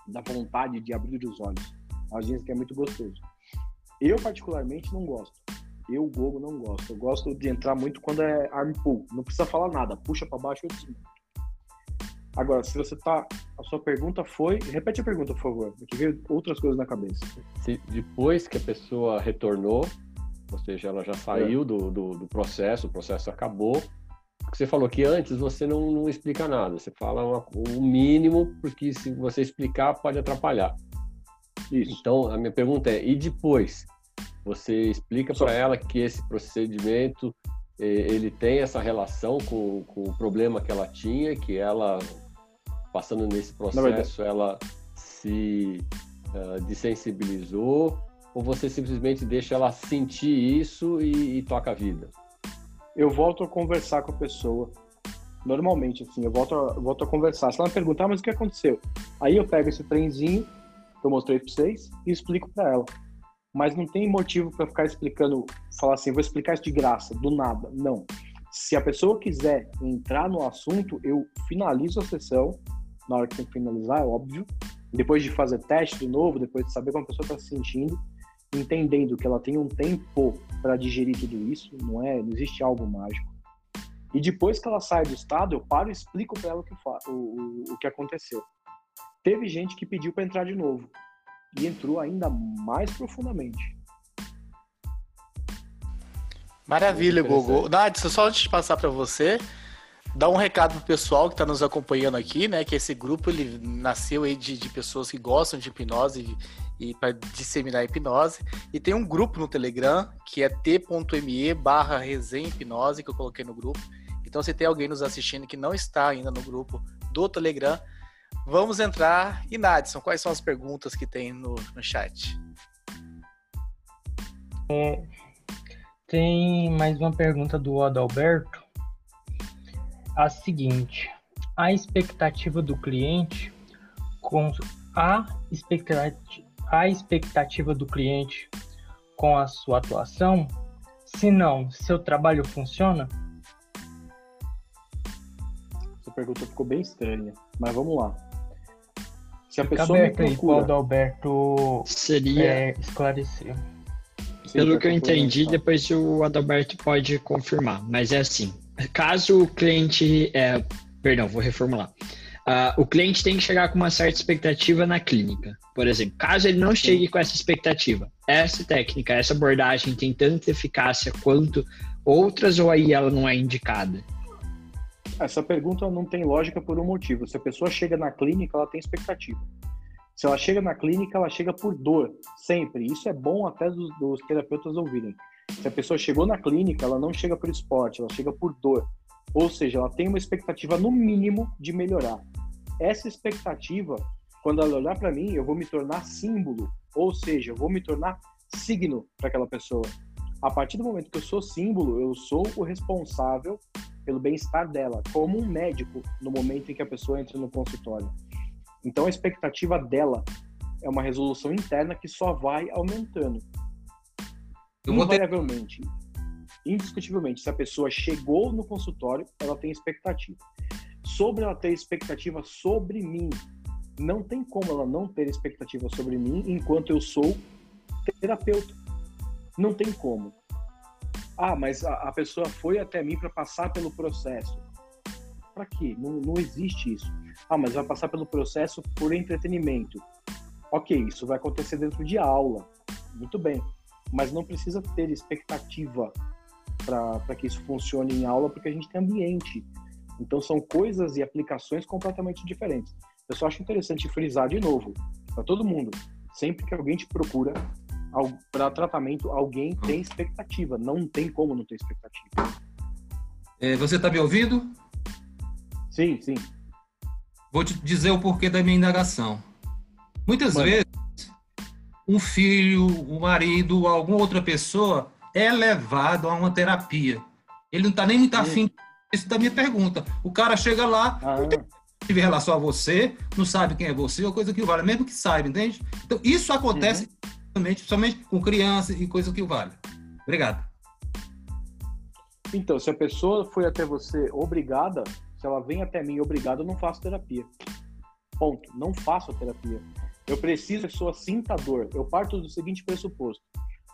da vontade de abrir os olhos. Elas dizem que é muito gostoso. Eu, particularmente, não gosto. Eu, Gogo, não gosto. Eu gosto de entrar muito quando é arm pull. Não precisa falar nada. Puxa para baixo e eu Agora, se você tá. A sua pergunta foi. Repete a pergunta, por favor. Que veio outras coisas na cabeça. Se depois que a pessoa retornou, ou seja, ela já saiu é. do, do, do, processo, o processo acabou. Você falou que antes você não, não explica nada, você fala o um mínimo, porque se você explicar pode atrapalhar. Isso. Então, a minha pergunta é: e depois? Você explica para ela que esse procedimento eh, ele tem essa relação com, com o problema que ela tinha, que ela, passando nesse processo, ela se uh, desensibilizou ou você simplesmente deixa ela sentir isso e, e toca a vida? Eu volto a conversar com a pessoa. Normalmente, assim, eu volto a, volto a conversar. Se ela me perguntar, ah, mas o que aconteceu? Aí eu pego esse trenzinho que eu mostrei para vocês e explico para ela. Mas não tem motivo para ficar explicando, falar assim, vou explicar isso de graça, do nada. Não. Se a pessoa quiser entrar no assunto, eu finalizo a sessão, na hora que tem que finalizar, é óbvio. Depois de fazer teste de novo, depois de saber como a pessoa está se sentindo, entendendo que ela tem um tempo para digerir tudo isso, não é, não existe algo mágico. E depois que ela sai do estado, eu paro e explico para ela o que, o, o, o que aconteceu. Teve gente que pediu para entrar de novo e entrou ainda mais profundamente. Maravilha, Google. Nádia, só antes de passar para você, dar um recado pro pessoal que está nos acompanhando aqui, né? Que esse grupo ele nasceu aí de, de pessoas que gostam de hipnose e para disseminar a hipnose. E tem um grupo no Telegram que é t.me barra resenha hipnose que eu coloquei no grupo. Então se tem alguém nos assistindo que não está ainda no grupo do Telegram, vamos entrar. E Nadson, quais são as perguntas que tem no, no chat? É, tem mais uma pergunta do Adalberto. A seguinte: a expectativa do cliente com a expectativa a expectativa do cliente com a sua atuação? Se não, seu trabalho funciona? Essa pergunta ficou bem estranha, mas vamos lá. Se a Fica pessoa aberto me procura... aí pro Adalberto seria é, esclarecer. Pelo que eu entendi, depois o Adalberto pode confirmar, mas é assim: caso o cliente, é, perdão, vou reformular. Uh, o cliente tem que chegar com uma certa expectativa na clínica. Por exemplo, caso ele não chegue com essa expectativa, essa técnica, essa abordagem tem tanta eficácia quanto outras ou aí ela não é indicada? Essa pergunta não tem lógica por um motivo. Se a pessoa chega na clínica, ela tem expectativa. Se ela chega na clínica, ela chega por dor, sempre. Isso é bom até dos, dos terapeutas ouvirem. Se a pessoa chegou na clínica, ela não chega por esporte, ela chega por dor. Ou seja, ela tem uma expectativa no mínimo de melhorar essa expectativa, quando ela olhar para mim, eu vou me tornar símbolo, ou seja, eu vou me tornar signo para aquela pessoa. A partir do momento que eu sou símbolo, eu sou o responsável pelo bem-estar dela, como um médico no momento em que a pessoa entra no consultório. Então a expectativa dela é uma resolução interna que só vai aumentando. Invariavelmente, indiscutivelmente, se a pessoa chegou no consultório, ela tem expectativa sobre ela ter expectativa sobre mim. Não tem como ela não ter expectativa sobre mim enquanto eu sou terapeuta. Não tem como. Ah, mas a, a pessoa foi até mim para passar pelo processo. Para quê? Não, não existe isso. Ah, mas vai passar pelo processo por entretenimento. Ok, isso vai acontecer dentro de aula. Muito bem. Mas não precisa ter expectativa para que isso funcione em aula, porque a gente tem ambiente. Então são coisas e aplicações completamente diferentes. Eu só acho interessante frisar de novo para todo mundo. Sempre que alguém te procura para tratamento, alguém hum. tem expectativa. Não tem como não ter expectativa. É, você está me ouvindo? Sim, sim. Vou te dizer o porquê da minha indagação. Muitas Mano. vezes, um filho, um marido, alguma outra pessoa é levado a uma terapia. Ele não está nem muito afim isso da minha pergunta. O cara chega lá, ah. não tem em relação a você, não sabe quem é você, ou coisa que vale, mesmo que saiba, entende? Então, isso acontece uhum. principalmente, principalmente com crianças e coisa que vale. Obrigado. Então, se a pessoa foi até você obrigada, se ela vem até mim obrigada, eu não faço terapia. Ponto. Não faço a terapia. Eu preciso que a pessoa sinta dor. Eu parto do seguinte pressuposto.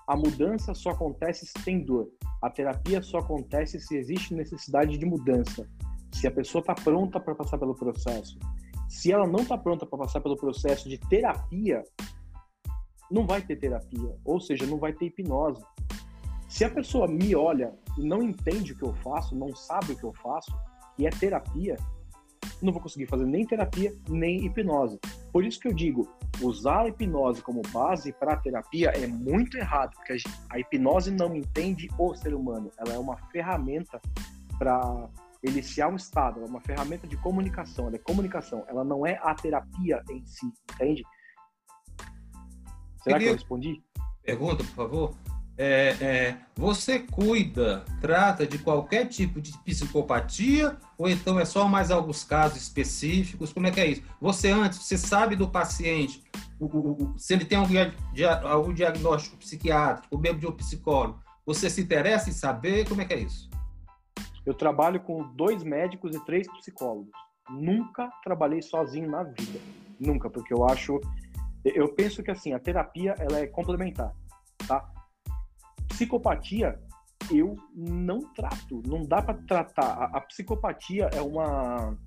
A mudança só acontece se tem dor. A terapia só acontece se existe necessidade de mudança. Se a pessoa está pronta para passar pelo processo. Se ela não está pronta para passar pelo processo de terapia, não vai ter terapia. Ou seja, não vai ter hipnose. Se a pessoa me olha e não entende o que eu faço, não sabe o que eu faço, e é terapia, não vou conseguir fazer nem terapia, nem hipnose. Por isso que eu digo, usar a hipnose como base para a terapia é muito errado, porque a hipnose não entende o ser humano. Ela é uma ferramenta para iniciar um estado, ela é uma ferramenta de comunicação, ela é comunicação, ela não é a terapia em si, entende? Será que eu respondi? Pergunta, por favor. É, é, você cuida, trata de qualquer tipo de psicopatia ou então é só mais alguns casos específicos? Como é que é isso? Você antes, você sabe do paciente, o, o, se ele tem algum, algum diagnóstico psiquiátrico, mesmo de um psicólogo, você se interessa em saber? Como é que é isso? Eu trabalho com dois médicos e três psicólogos. Nunca trabalhei sozinho na vida. Nunca, porque eu acho... Eu penso que assim, a terapia ela é complementar, tá? Psicopatia, eu não trato, não dá para tratar. A, a, psicopatia é uma.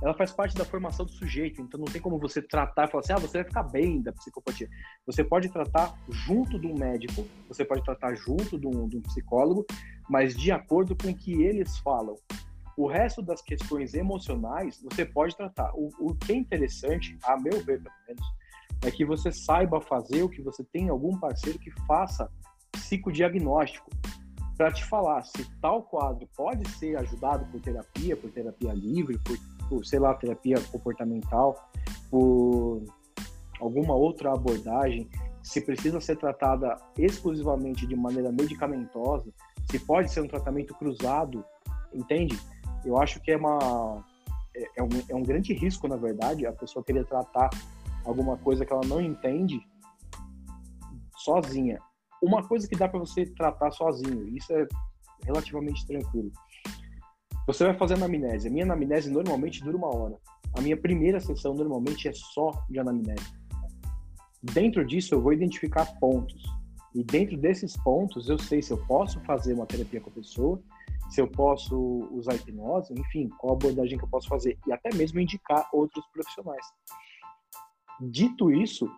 Ela faz parte da formação do sujeito, então não tem como você tratar e falar assim, ah, você vai ficar bem da psicopatia. Você pode tratar junto de um médico, você pode tratar junto de um, de um psicólogo, mas de acordo com o que eles falam. O resto das questões emocionais você pode tratar. O, o que é interessante, a meu ver, pelo menos, é que você saiba fazer o que você tem algum parceiro que faça psicodiagnóstico para te falar se tal quadro pode ser ajudado por terapia, por terapia livre, por, por sei lá, terapia comportamental, por alguma outra abordagem, se precisa ser tratada exclusivamente de maneira medicamentosa, se pode ser um tratamento cruzado, entende? Eu acho que é uma é, é um, é um grande risco, na verdade, a pessoa querer tratar alguma coisa que ela não entende sozinha uma coisa que dá para você tratar sozinho, isso é relativamente tranquilo. Você vai fazer anamnese. A minha anamnese normalmente dura uma hora. A minha primeira sessão normalmente é só de anamnese. Dentro disso, eu vou identificar pontos. E dentro desses pontos, eu sei se eu posso fazer uma terapia com a pessoa, se eu posso usar hipnose, enfim, qual abordagem que eu posso fazer. E até mesmo indicar outros profissionais. Dito isso,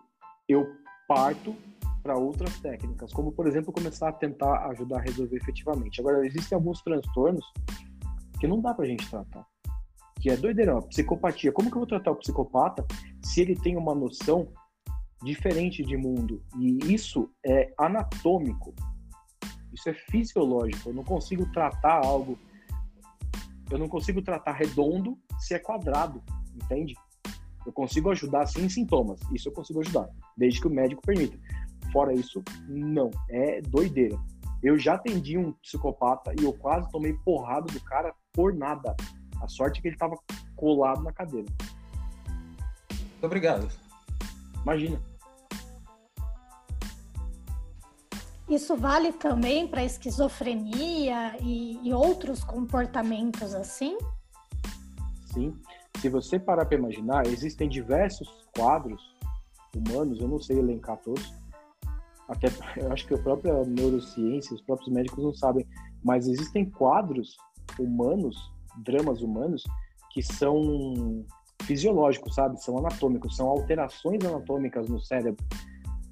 eu parto para outras técnicas, como por exemplo começar a tentar ajudar a resolver efetivamente. Agora, existem alguns transtornos que não dá para a gente tratar, que é doideira, psicopatia. Como que eu vou tratar o psicopata se ele tem uma noção diferente de mundo? E isso é anatômico, isso é fisiológico. Eu não consigo tratar algo, eu não consigo tratar redondo se é quadrado, entende? Eu consigo ajudar sem sintomas, isso eu consigo ajudar, desde que o médico permita. Fora isso, não. É doideira. Eu já atendi um psicopata e eu quase tomei porrada do cara por nada. A sorte é que ele tava colado na cadeira. Muito obrigado. Imagina. Isso vale também para esquizofrenia e, e, outros comportamentos assim? Sim. Se você parar para imaginar, existem diversos quadros humanos, eu não sei elencar todos, até *laughs* eu acho que a própria neurociência, os próprios médicos não sabem, mas existem quadros humanos, dramas humanos, que são fisiológicos, sabe? São anatômicos, são alterações anatômicas no cérebro.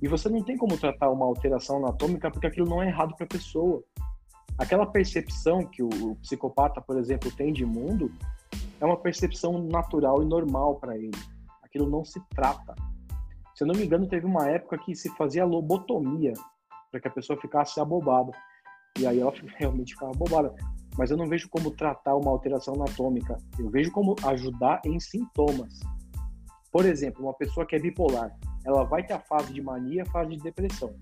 E você não tem como tratar uma alteração anatômica porque aquilo não é errado para a pessoa. Aquela percepção que o psicopata, por exemplo, tem de mundo é uma percepção natural e normal para ele. Aquilo não se trata. Se eu não me engano, teve uma época que se fazia lobotomia para que a pessoa ficasse abobada. E aí ela *laughs* realmente ficava abobada. Mas eu não vejo como tratar uma alteração anatômica. Eu vejo como ajudar em sintomas. Por exemplo, uma pessoa que é bipolar, ela vai ter a fase de mania, a fase de depressão.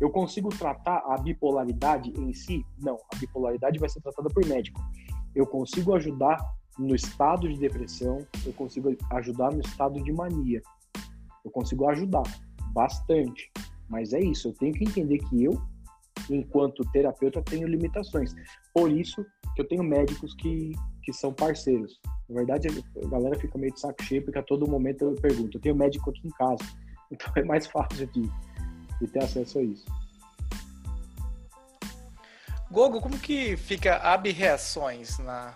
Eu consigo tratar a bipolaridade em si? Não, a bipolaridade vai ser tratada por médico. Eu consigo ajudar no estado de depressão, eu consigo ajudar no estado de mania. Eu consigo ajudar bastante. Mas é isso, eu tenho que entender que eu, enquanto terapeuta, tenho limitações. Por isso que eu tenho médicos que, que são parceiros. Na verdade, a galera fica meio de saco cheio, porque a todo momento eu pergunto. Eu tenho médico aqui em casa, *laughs* então é mais fácil de, de ter acesso a isso. Gogo, como que fica ab-reações na,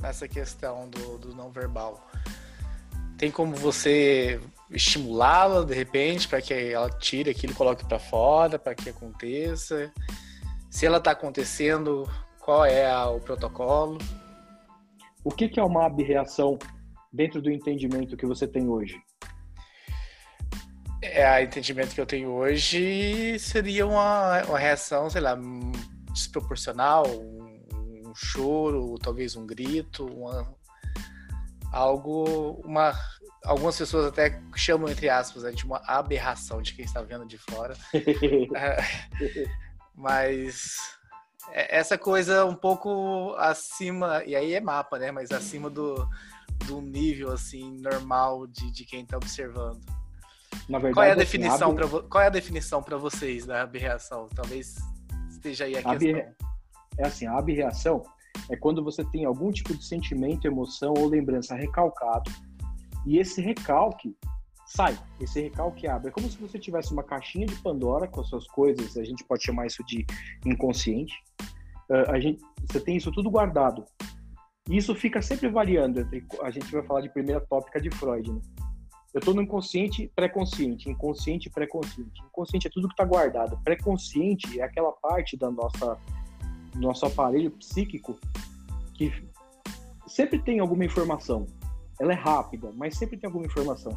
nessa questão do, do não verbal? Tem como você estimulá-la de repente para que ela tire aquilo e coloque para fora, para que aconteça? Se ela está acontecendo, qual é a, o protocolo? O que, que é uma ab-reação dentro do entendimento que você tem hoje? É, o entendimento que eu tenho hoje seria uma, uma reação, sei lá, desproporcional, um, um choro, talvez um grito, uma, algo, uma, algumas pessoas até chamam entre aspas né, de uma aberração de quem está vendo de fora, *laughs* é, mas é, essa coisa um pouco acima e aí é mapa, né? Mas acima do, do nível assim normal de, de quem está observando. Verdade, qual é a definição assim, para qual é a definição para vocês da aberração? Talvez esteja aí a, questão. É assim, a abreação é quando você tem algum tipo de sentimento, emoção ou lembrança recalcado e esse recalque sai, esse recalque abre. É como se você tivesse uma caixinha de Pandora com as suas coisas, a gente pode chamar isso de inconsciente. Uh, a gente, você tem isso tudo guardado. E isso fica sempre variando. Entre, a gente vai falar de primeira tópica de Freud, né? Eu estou no inconsciente, pré-consciente, inconsciente, pré-consciente. Inconsciente é tudo que está guardado. Pré-consciente é aquela parte da nossa nosso aparelho psíquico que sempre tem alguma informação. Ela é rápida, mas sempre tem alguma informação.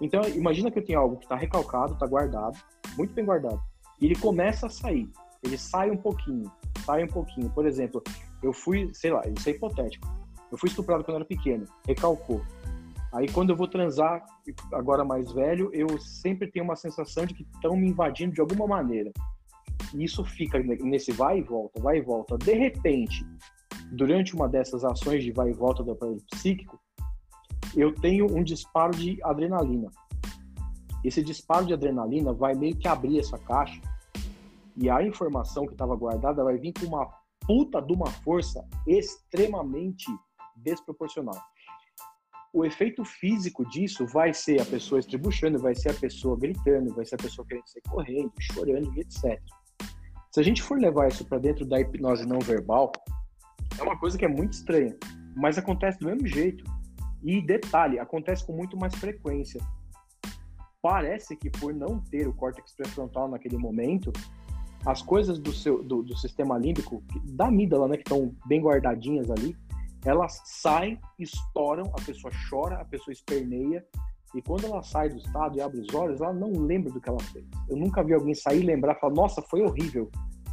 Então, imagina que eu tenho algo que está recalcado, está guardado, muito bem guardado, e ele começa a sair. Ele sai um pouquinho, sai um pouquinho. Por exemplo, eu fui, sei lá, isso é hipotético. Eu fui estuprado quando eu era pequeno, recalcou. Aí quando eu vou transar, agora mais velho, eu sempre tenho uma sensação de que estão me invadindo de alguma maneira. E isso fica nesse vai e volta, vai e volta. De repente, durante uma dessas ações de vai e volta do aparelho psíquico, eu tenho um disparo de adrenalina. Esse disparo de adrenalina vai meio que abrir essa caixa e a informação que estava guardada vai vir com uma puta de uma força extremamente desproporcional o efeito físico disso vai ser a pessoa estribuchando, vai ser a pessoa gritando, vai ser a pessoa querendo sair correndo, chorando e etc. Se a gente for levar isso para dentro da hipnose não verbal, é uma coisa que é muito estranha, mas acontece do mesmo jeito. E detalhe, acontece com muito mais frequência. Parece que por não ter o córtex pré-frontal naquele momento, as coisas do seu do, do sistema límbico, da amígdala, né, que estão bem guardadinhas ali, elas saem, estouram, a pessoa chora, a pessoa esperneia, e quando ela sai do estado e abre os olhos, ela não lembra do que ela fez. Eu nunca vi alguém sair e lembrar e falar, nossa, foi horrível.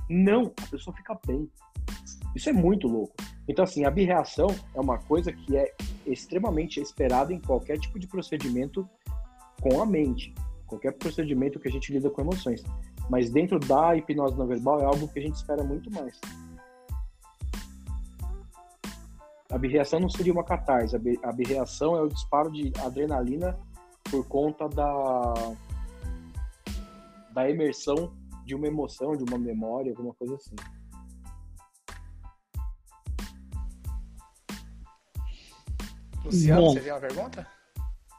Não, a pessoa fica bem. Isso é muito louco. Então, assim, a birreação é uma coisa que é extremamente esperada em qualquer tipo de procedimento com a mente. Qualquer procedimento que a gente lida com emoções. Mas dentro da hipnose não verbal é algo que a gente espera muito mais. A birreação não seria uma catarse, a birreação é o disparo de adrenalina por conta da, da imersão de uma emoção, de uma memória, alguma coisa assim. Luciano, Bom, você tem uma pergunta?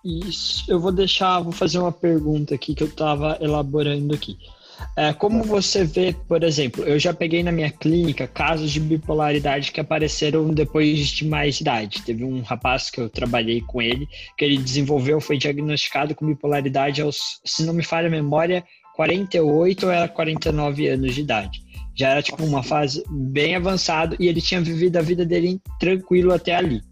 Isso, eu vou deixar, vou fazer uma pergunta aqui que eu estava elaborando aqui. É, como você vê, por exemplo, eu já peguei na minha clínica casos de bipolaridade que apareceram depois de mais idade. Teve um rapaz que eu trabalhei com ele, que ele desenvolveu, foi diagnosticado com bipolaridade aos, se não me falha a memória, 48 ou era 49 anos de idade. Já era tipo uma fase bem avançada e ele tinha vivido a vida dele tranquilo até ali.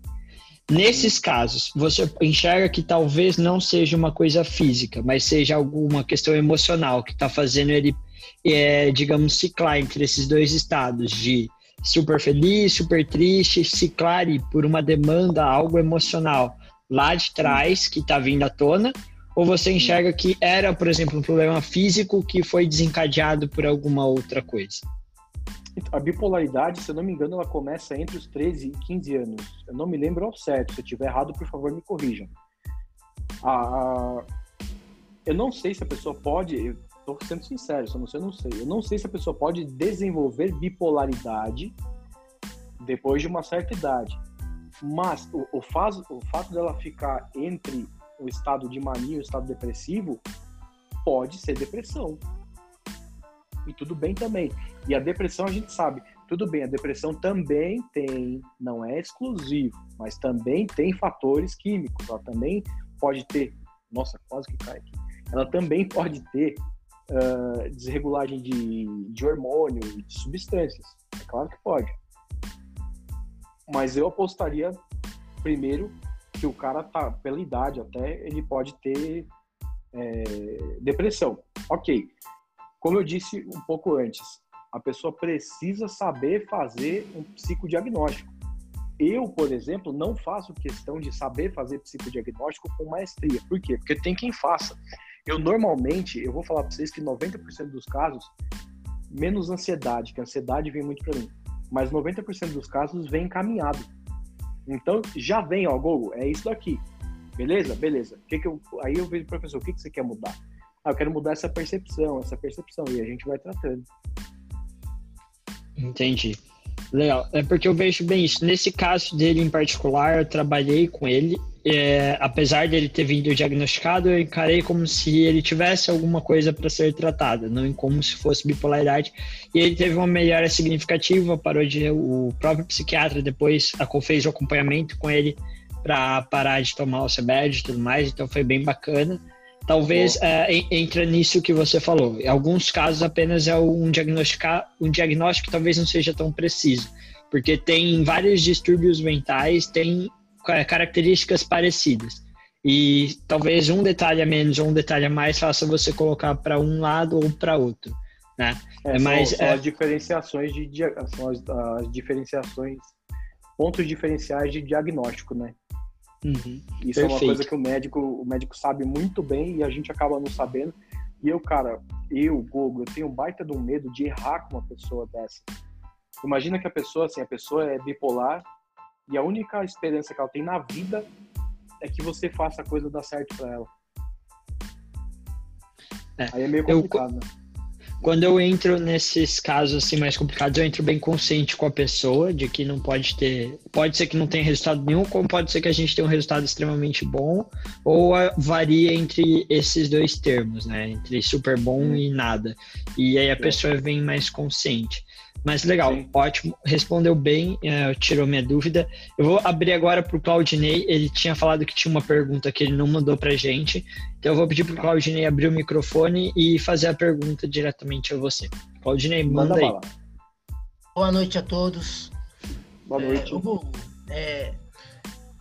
Nesses casos, você enxerga que talvez não seja uma coisa física, mas seja alguma questão emocional que está fazendo ele, é, digamos, ciclar entre esses dois estados de super feliz, super triste, ciclar por uma demanda, algo emocional lá de trás que está vindo à tona, ou você enxerga que era, por exemplo, um problema físico que foi desencadeado por alguma outra coisa? A bipolaridade, se eu não me engano, ela começa entre os 13 e 15 anos. Eu não me lembro ao certo. Se eu estiver errado, por favor, me corrijam. eu não sei se a pessoa pode, estou sendo sincero, se não sei, eu não sei. Eu não sei se a pessoa pode desenvolver bipolaridade depois de uma certa idade. Mas o, o, faz, o fato dela ficar entre o estado de mania e o estado depressivo pode ser depressão. E tudo bem também. E a depressão a gente sabe, tudo bem, a depressão também tem, não é exclusivo, mas também tem fatores químicos, ela também pode ter, nossa, quase que cai aqui, ela também pode ter uh, desregulagem de, de hormônio de substâncias, é claro que pode. Mas eu apostaria primeiro que o cara tá, pela idade até, ele pode ter é, depressão. Ok. Como eu disse um pouco antes, a pessoa precisa saber fazer um psicodiagnóstico. Eu, por exemplo, não faço questão de saber fazer psicodiagnóstico com maestria. Por quê? Porque tem quem faça. Eu normalmente, eu vou falar para vocês que 90% dos casos, menos ansiedade, que a ansiedade vem muito para mim, mas 90% dos casos vem encaminhado. Então, já vem, ó, Google, é isso daqui. Beleza? Beleza. Que que eu, aí eu vejo, professor, o que, que você quer mudar? Ah, eu quero mudar essa percepção, essa percepção, e a gente vai tratando. Entendi. Legal. É porque eu vejo bem isso. Nesse caso dele em particular, eu trabalhei com ele. É, apesar dele ter vindo diagnosticado, eu encarei como se ele tivesse alguma coisa para ser tratada, não como se fosse bipolaridade. E ele teve uma melhora significativa, parou de. O próprio psiquiatra depois fez o acompanhamento com ele para parar de tomar o CBD e tudo mais, então foi bem bacana. Talvez é, entra nisso que você falou. Em alguns casos apenas é um, diagnosticar, um diagnóstico que talvez não seja tão preciso, porque tem vários distúrbios mentais, tem características parecidas. E talvez um detalhe a menos ou um detalhe a mais faça você colocar para um lado ou para outro. Né? É, Mas, são, são é... as diferenciações de são as, as diferenciações, pontos diferenciais de diagnóstico, né? Uhum, Isso perfeito. é uma coisa que o médico, o médico sabe muito bem e a gente acaba não sabendo. E eu, cara, eu, Gogo, eu tenho um baita de um medo de errar com uma pessoa dessa. Imagina que a pessoa, assim, a pessoa é bipolar e a única esperança que ela tem na vida é que você faça a coisa dar certo para ela. É, Aí é meio complicado, eu, né? Quando eu entro nesses casos assim mais complicados, eu entro bem consciente com a pessoa de que não pode ter, pode ser que não tenha resultado nenhum, como pode ser que a gente tenha um resultado extremamente bom, ou varia entre esses dois termos, né? Entre super bom hum. e nada. E aí a pessoa vem mais consciente. Mas legal, Sim. ótimo, respondeu bem, uh, tirou minha dúvida. Eu vou abrir agora para o Claudinei, ele tinha falado que tinha uma pergunta que ele não mandou para gente, então eu vou pedir para o Claudinei abrir o microfone e fazer a pergunta diretamente a você. Claudinei, manda, manda aí. Boa noite a todos. Boa noite. É, é,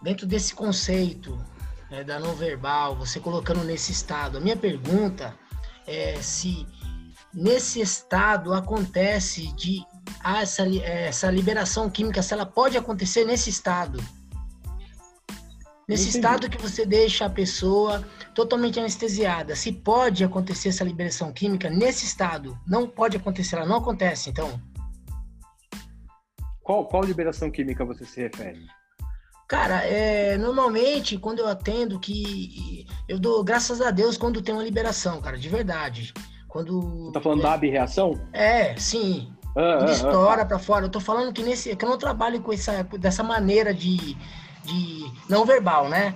dentro desse conceito né, da não verbal, você colocando nesse estado, a minha pergunta é se nesse estado acontece de ah, essa, essa liberação química, se ela pode acontecer nesse estado. Nesse estado que você deixa a pessoa totalmente anestesiada, se pode acontecer essa liberação química nesse estado, não pode acontecer, ela não acontece, então. Qual, qual liberação química você se refere? Cara, é, normalmente quando eu atendo que eu dou graças a Deus quando tem uma liberação, cara, de verdade. Quando Você tá falando é, da abreação? É, sim. Ah, Quando ah, estoura ah, para fora. Eu tô falando que nesse que eu não trabalho com essa dessa maneira de, de não verbal, né?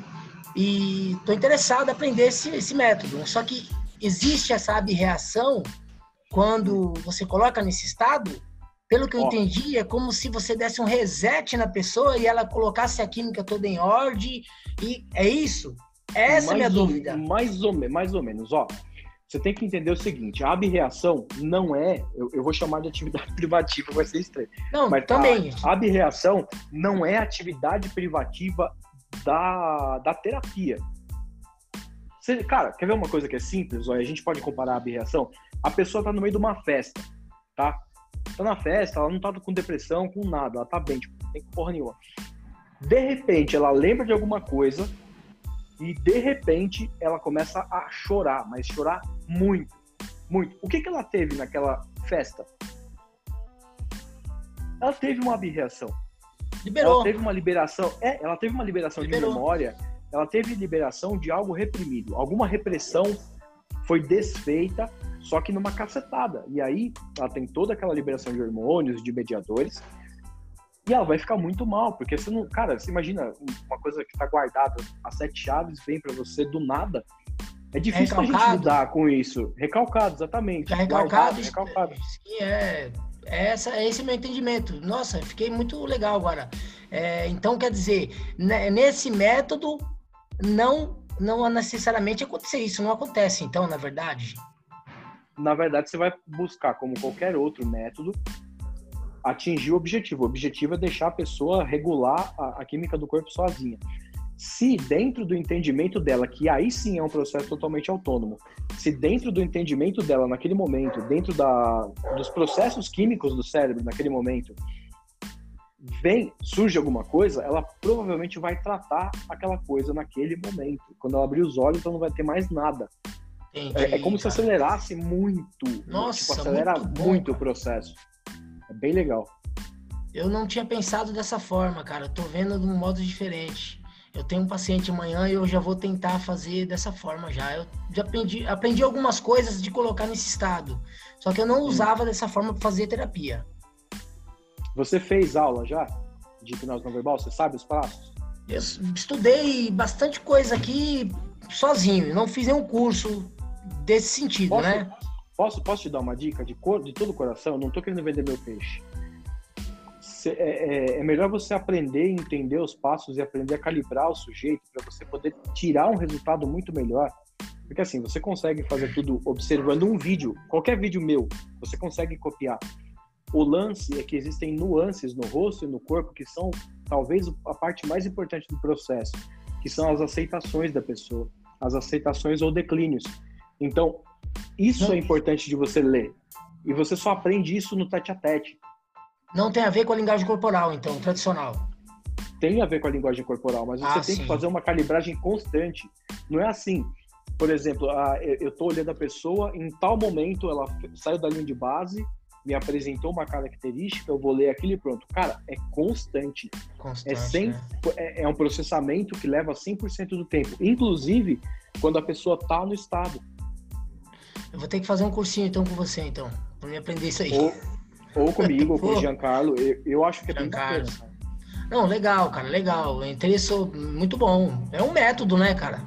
E tô interessado em aprender esse, esse método. Só que existe essa abreação quando você coloca nesse estado, pelo que eu entendi, é como se você desse um reset na pessoa e ela colocasse a química toda em ordem. E é isso? Essa é a minha Mais ou- dúvida. Mais ou, mais ou menos, ó. Você tem que entender o seguinte: a abreação não é, eu, eu vou chamar de atividade *laughs* privativa, vai ser estranho. Não, Mas também. A, a abreação não é atividade privativa da, da terapia. Você- cara, quer ver uma coisa que é simples? Ó, a gente pode comparar a abreação. A pessoa tá no meio de uma festa, tá? Tá na festa, ela não tá com depressão, com nada, ela tá bem, tipo, não tem porra nenhuma. De repente, ela lembra de alguma coisa e de repente ela começa a chorar, mas chorar muito, muito. O que que ela teve naquela festa? Ela teve uma abreação. Liberou. Ela teve uma liberação. É, ela teve uma liberação Liberou. de memória. Ela teve liberação de algo reprimido. Alguma repressão foi desfeita, só que numa cacetada. E aí ela tem toda aquela liberação de hormônios, de mediadores. E ela vai ficar muito mal, porque você não. Cara, você imagina uma coisa que tá guardada, as sete chaves vem pra você do nada. É difícil a gente lidar com isso. Recalcado, exatamente. Recalcado, Guardado, recalcado. Sim, é. é Essa, é esse meu entendimento. Nossa, fiquei muito legal agora. É, então, quer dizer, né, nesse método, não, não necessariamente acontecer isso. Não acontece, então, na verdade. na verdade, você vai buscar, como qualquer outro método, atingir o objetivo. O objetivo é deixar a pessoa regular a, a química do corpo sozinha. Se dentro do entendimento dela, que aí sim é um processo totalmente autônomo, se dentro do entendimento dela naquele momento, dentro da, dos processos químicos do cérebro naquele momento, vem, surge alguma coisa, ela provavelmente vai tratar aquela coisa naquele momento. Quando ela abrir os olhos, ela não vai ter mais nada. Entendi, É, é como se cara. acelerasse muito. Nossa, tipo, acelera muito muito, bom, o processo. É bem legal. Eu não tinha pensado dessa forma, cara. Eu tô vendo de um modo diferente. Eu tenho um paciente amanhã e eu já vou tentar fazer dessa forma já. Eu já aprendi, aprendi algumas coisas de colocar nesse estado. Só que eu não usava dessa forma para fazer terapia. Você fez aula já de hipnose não verbal? Você sabe os passos? Eu estudei bastante coisa aqui sozinho. Não fiz nenhum curso desse sentido, Posso, né? posso, posso te dar uma dica de, cor, de todo o coração? Não tô querendo vender meu peixe. Cê- é, é- é melhor você aprender, entender os passos e aprender a calibrar o sujeito para você poder tirar um resultado muito melhor. Porque assim, você consegue fazer tudo observando um vídeo, qualquer vídeo meu, você consegue copiar. O lance é que existem nuances no rosto e no corpo que são talvez a parte mais importante do processo, que são as aceitações da pessoa, as aceitações ou declínios. Então, isso Não. é importante de você ler. E você só aprende isso no tete a tete. Não tem a ver com a linguagem corporal, então, tradicional. Tem a ver com a linguagem corporal, mas você Ah, tem sim. que fazer uma calibragem constante. Não é assim. Por exemplo, ah, eu tô olhando a pessoa, em tal momento ela saiu da linha de base, me apresentou uma característica, eu vou ler aquilo e pronto. Cara, é constante. Constante, É, sem, né? é, é um processamento que leva 100% do tempo. Inclusive, quando a pessoa tá no estado. Eu vou ter que fazer um cursinho, então, com você, então. Pra me aprender isso aí. Ou, ou comigo, ou *laughs* com o Giancarlo. Eu, eu acho que é bem Giancarlo. bacana. Não, legal, cara, legal. Interessou, muito bom. É um método, né, cara?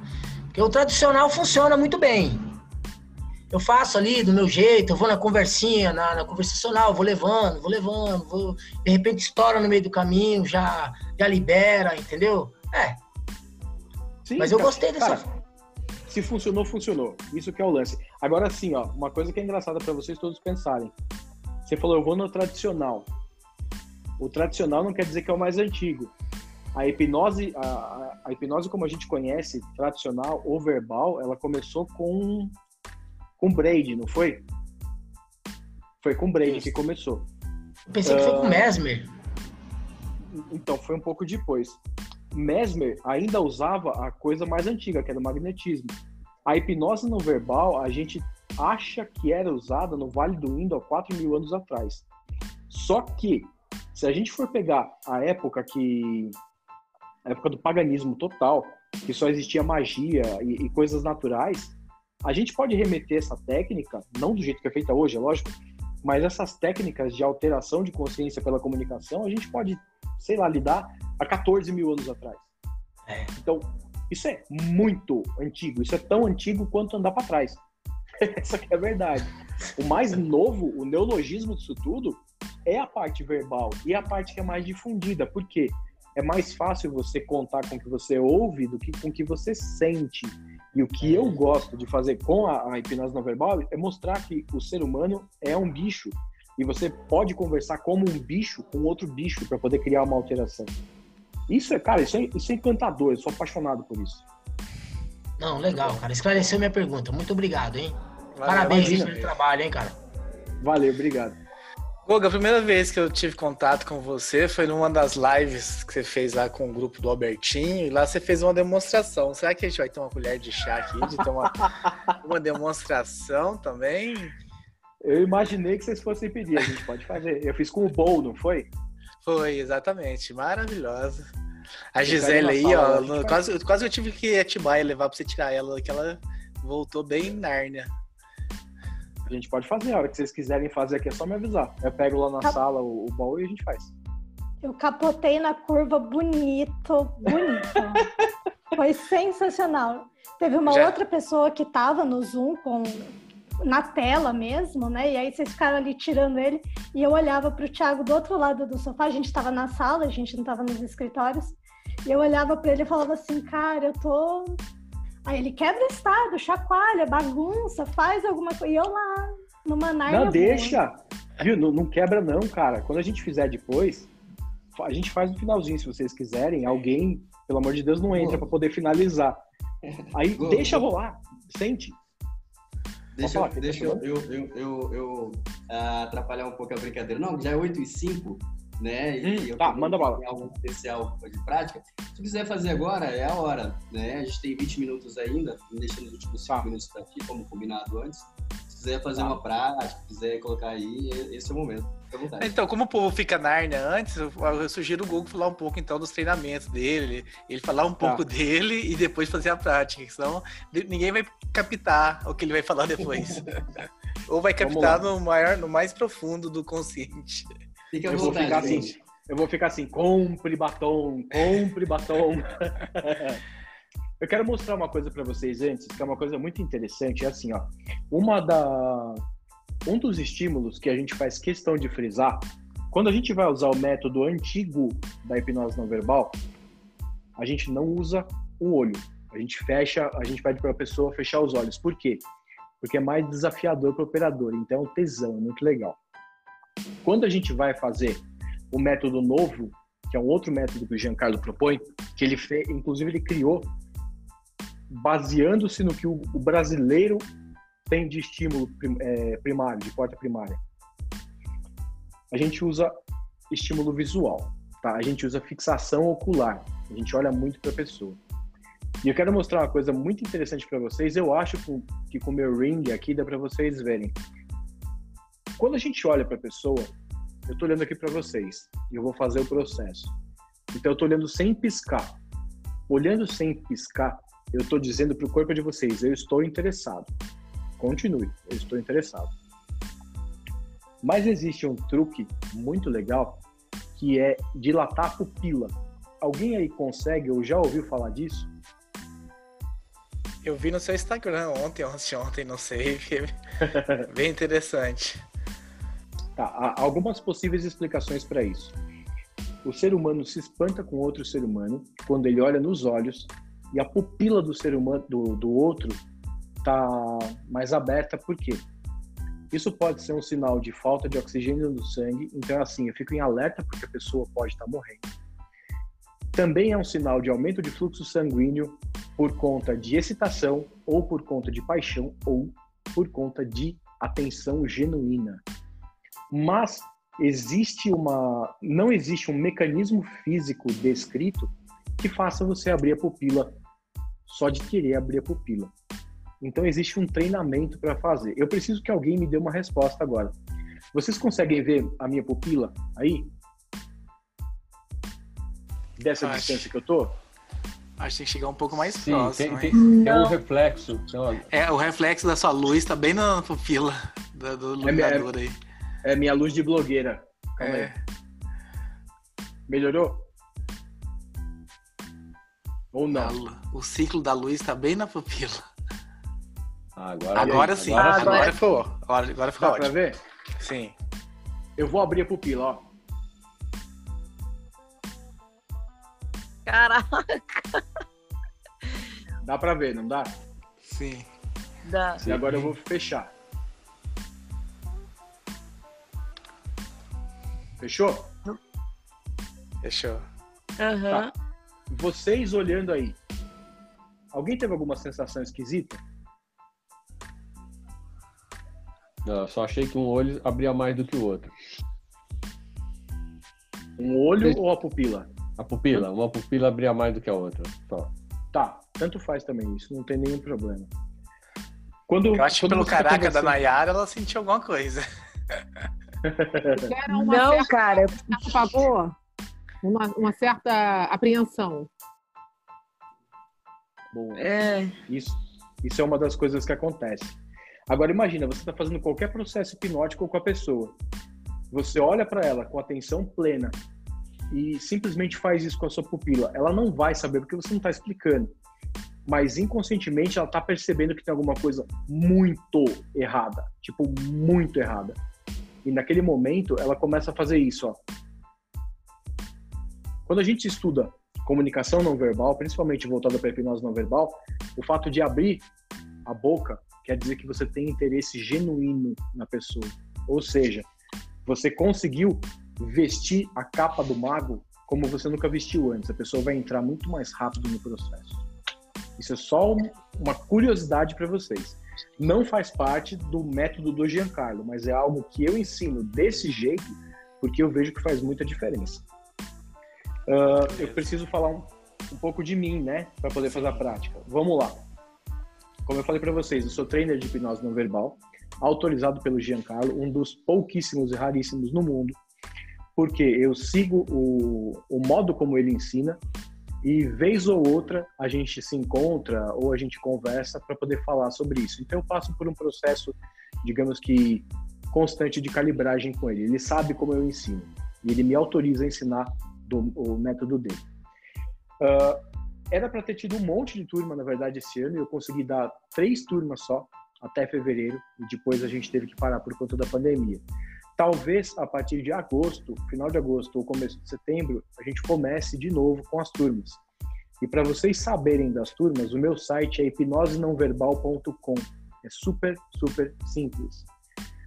Porque o tradicional funciona muito bem. Eu faço ali do meu jeito, eu vou na conversinha, na, na conversacional, vou levando, vou levando, vou, de repente estoura no meio do caminho, já, já libera, entendeu? É, Sim, mas eu cara. gostei dessa. Cara, se funcionou, funcionou. Isso que é o lance. Agora sim, ó, uma coisa que é engraçada para vocês todos pensarem. Você falou, eu vou no tradicional. O tradicional não quer dizer que é o mais antigo. A hipnose, a, a- a hipnose como a gente conhece, tradicional ou verbal, ela começou com com Braid, não foi? Foi com Braid Isso. que começou. Eu pensei que foi com Ah. Mesmer. Então, foi um pouco depois. Mesmer ainda usava a coisa mais antiga, que era o magnetismo. A hipnose não verbal, a gente acha que era usada no Vale do Indo há 4 mil anos atrás. Só que, se a gente for pegar a época que. a época do paganismo total, que só existia magia e, e coisas naturais, a gente pode remeter essa técnica, não do jeito que é feita hoje, é lógico, mas essas técnicas de alteração de consciência pela comunicação, a gente pode, sei lá, lidar há 14 mil anos atrás. É. Então, isso é muito antigo, isso é tão antigo quanto andar para trás. *laughs* Essa que é a verdade. O mais novo, o neologismo disso tudo, é a parte verbal e a parte que é mais difundida. Por quê? É mais fácil você contar com o que você ouve do que com o que você sente. E o que eu gosto de fazer com a, a hipnose não verbal é mostrar que o ser humano é um bicho e você pode conversar como um bicho com outro bicho para poder criar uma alteração. Isso é, cara, isso é, isso é encantador, eu sou apaixonado por isso. Não, legal, cara. Esclareceu minha pergunta. Muito obrigado, hein? Valeu, Parabéns pelo trabalho, hein, cara? Valeu, obrigado. Goga, a primeira vez que eu tive contato com você foi numa das lives que você fez lá com o grupo do Albertinho, e lá você fez uma demonstração. Será que a gente vai ter uma colher de chá aqui, de ter uma, *laughs* uma demonstração também? Eu imaginei que vocês fossem pedir, a gente pode fazer. Eu fiz com o Bowl, não foi? Foi, exatamente. Maravilhosa. A Gisele aí, ó, quase, quase eu tive que ir a Atibaia levar pra você tirar ela, que ela voltou bem Nárnia. A gente pode fazer, a hora que vocês quiserem fazer aqui é só me avisar. Eu pego lá na Tá. sala o, o Bowl e a gente faz. Eu capotei na curva bonito, bonito. *laughs* Foi sensacional. Teve uma Já- outra pessoa que estava no Zoom com na tela mesmo, né? E aí vocês ficaram ali tirando ele e eu olhava para o Thiago do outro lado do sofá. A gente estava na sala, a gente não estava nos escritórios. E eu olhava para ele e falava assim, cara, eu tô Aí ele quebra o estado, chacoalha, bagunça, faz alguma coisa. E eu lá, numa narnia Não, boa. deixa. Viu? Não, não quebra, não, cara. Quando a gente fizer depois, a gente faz no finalzinho, se vocês quiserem. Alguém, pelo amor de Deus, não entra pra poder finalizar. Aí Boa, deixa rolar. Sente. Deixa, falar, deixa eu, eu, eu, eu, ah, atrapalhar um pouco a brincadeira. Não, já é 8 e 5, né? E Hum, eu tá, manda tenho algo especial de prática. Se quiser fazer agora, é a hora, né? A gente tem 20 minutos ainda, deixando os últimos 5 Tá. minutos para ti, como combinado antes. Se quiser fazer Tá. uma prática, quiser colocar aí, esse é o momento. Então, como o povo fica Nárnia antes, eu, eu sugiro o Google falar um pouco então dos treinamentos dele, ele falar um Tá. pouco dele e depois fazer a prática, senão ninguém vai captar o que ele vai falar depois. *laughs* Ou vai captar no maior, no mais profundo do consciente. À Eu vou vontade, ficar assim. gente. Eu vou ficar assim, compre batom, compre batom. *laughs* Eu quero mostrar uma coisa para vocês antes, que é uma coisa muito interessante. É assim, ó. Uma da... Um dos estímulos que a gente faz questão de frisar, quando a gente vai usar o método antigo da hipnose não verbal, a gente não usa o olho. A gente fecha, a gente pede para a pessoa fechar os olhos. Por quê? Porque é mais desafiador para o operador. Então é um tesão, é muito legal. Quando a gente vai fazer o método novo, que é um outro método que o Giancarlo propõe, que ele fez, inclusive ele criou, baseando-se no que o, brasileiro tem de estímulo é, primário, de porta primária. A gente usa estímulo visual, tá? A gente usa fixação ocular. A gente olha muito para a pessoa. E eu quero mostrar uma coisa muito interessante para vocês. Eu acho que com o meu ring aqui dá para vocês verem. Quando a gente olha para a pessoa, eu estou olhando aqui para vocês e eu vou fazer o processo. Então eu estou olhando sem piscar. Olhando sem piscar, eu estou dizendo para o corpo de vocês, eu estou interessado. Continue, eu estou interessado. Mas existe um truque muito legal que é dilatar a pupila. Alguém aí consegue ou já ouviu falar disso? Eu vi no seu Instagram ontem, ontem, ontem, não sei. *laughs* Bem interessante. Tá, há algumas possíveis explicações para isso. O ser humano se espanta com outro ser humano quando ele olha nos olhos e a pupila do ser humano do, do outro tá mais aberta. Por quê? Isso pode ser um sinal de falta de oxigênio no sangue. Então, assim, eu fico em alerta porque a pessoa pode estar morrendo. Também é um sinal de aumento de fluxo sanguíneo por conta de excitação ou por conta de paixão ou por conta de atenção genuína. Mas existe uma não existe um mecanismo físico descrito que faça você abrir a pupila só de querer abrir a pupila. Então existe um treinamento para fazer. Eu preciso que alguém me dê uma resposta agora. Vocês conseguem ver a minha pupila aí? Dessa Acho. distância que eu tô? Acho que tem que chegar um pouco mais Sim, próximo. tem, tem, tem um reflexo. Uma- É, o reflexo da sua luz tá bem na pupila do, do É iluminador aí. É minha luz de blogueira. Calma É. aí. Melhorou? Ou não? O ciclo da luz tá bem na pupila. Agora, Agora sim, agora agora, sim. ficou. Agora, agora ficou Dá pra ótimo. ver? Sim. Eu vou abrir a pupila, ó. Caraca, Dá pra ver, não dá? Sim. dá. E agora eu vou fechar. Fechou? Fechou. Aham. Vocês olhando aí, alguém teve alguma sensação esquisita? Não, eu só achei que um olho abria mais do que o outro. Um olho ou a pupila? A pupila, uma pupila abria mais do que a outra. Só. Tá, tanto faz também isso, não tem nenhum problema. Quando, Eu acho que pelo tá caraca da conversando- Nayara, ela sentiu alguma coisa. *laughs* Não, certa, cara. um pavor, uma, uma certa apreensão. Bom, É. Isso, isso é uma das coisas que acontece. Agora imagina, você está fazendo qualquer processo hipnótico com a pessoa. Você olha para ela com atenção plena e simplesmente faz isso com a sua pupila. Ela não vai saber porque você não está explicando. Mas inconscientemente ela está percebendo que tem alguma coisa muito errada, tipo muito errada. E naquele momento ela começa a fazer isso, ó. Quando a gente estuda comunicação não verbal, principalmente voltada para a hipnose não verbal, o fato de abrir a boca quer dizer que você tem interesse genuíno na pessoa. Ou seja, você conseguiu vestir a capa do mago como você nunca vestiu antes. A pessoa vai entrar muito mais rápido no processo. Isso é só um- uma curiosidade para vocês. Não faz parte do método do Giancarlo, mas é algo que eu ensino desse jeito porque eu vejo que faz muita diferença. Ah, eu preciso falar um, um pouco de mim, né, para poder fazer a prática. Vamos lá. Como eu falei para vocês, eu sou trainer de hipnose não verbal, autorizado pelo Giancarlo, um dos pouquíssimos e raríssimos no mundo, porque eu sigo o, o modo como ele ensina e vez ou outra a gente se encontra ou a gente conversa para poder falar sobre isso. Então eu passo por um processo, digamos que constante de calibragem com ele. Ele sabe como eu ensino e ele me autoriza a ensinar do, o método dele. Ah, era para ter tido um monte de turma, na verdade, esse ano, e eu consegui dar três turmas só até fevereiro, e depois a gente teve que parar por conta da pandemia. Talvez a partir de agosto, final de agosto ou começo de setembro, a gente comece de novo com as turmas. E para vocês saberem das turmas, o meu site é hipnosenãoverbal.com. É super, super simples.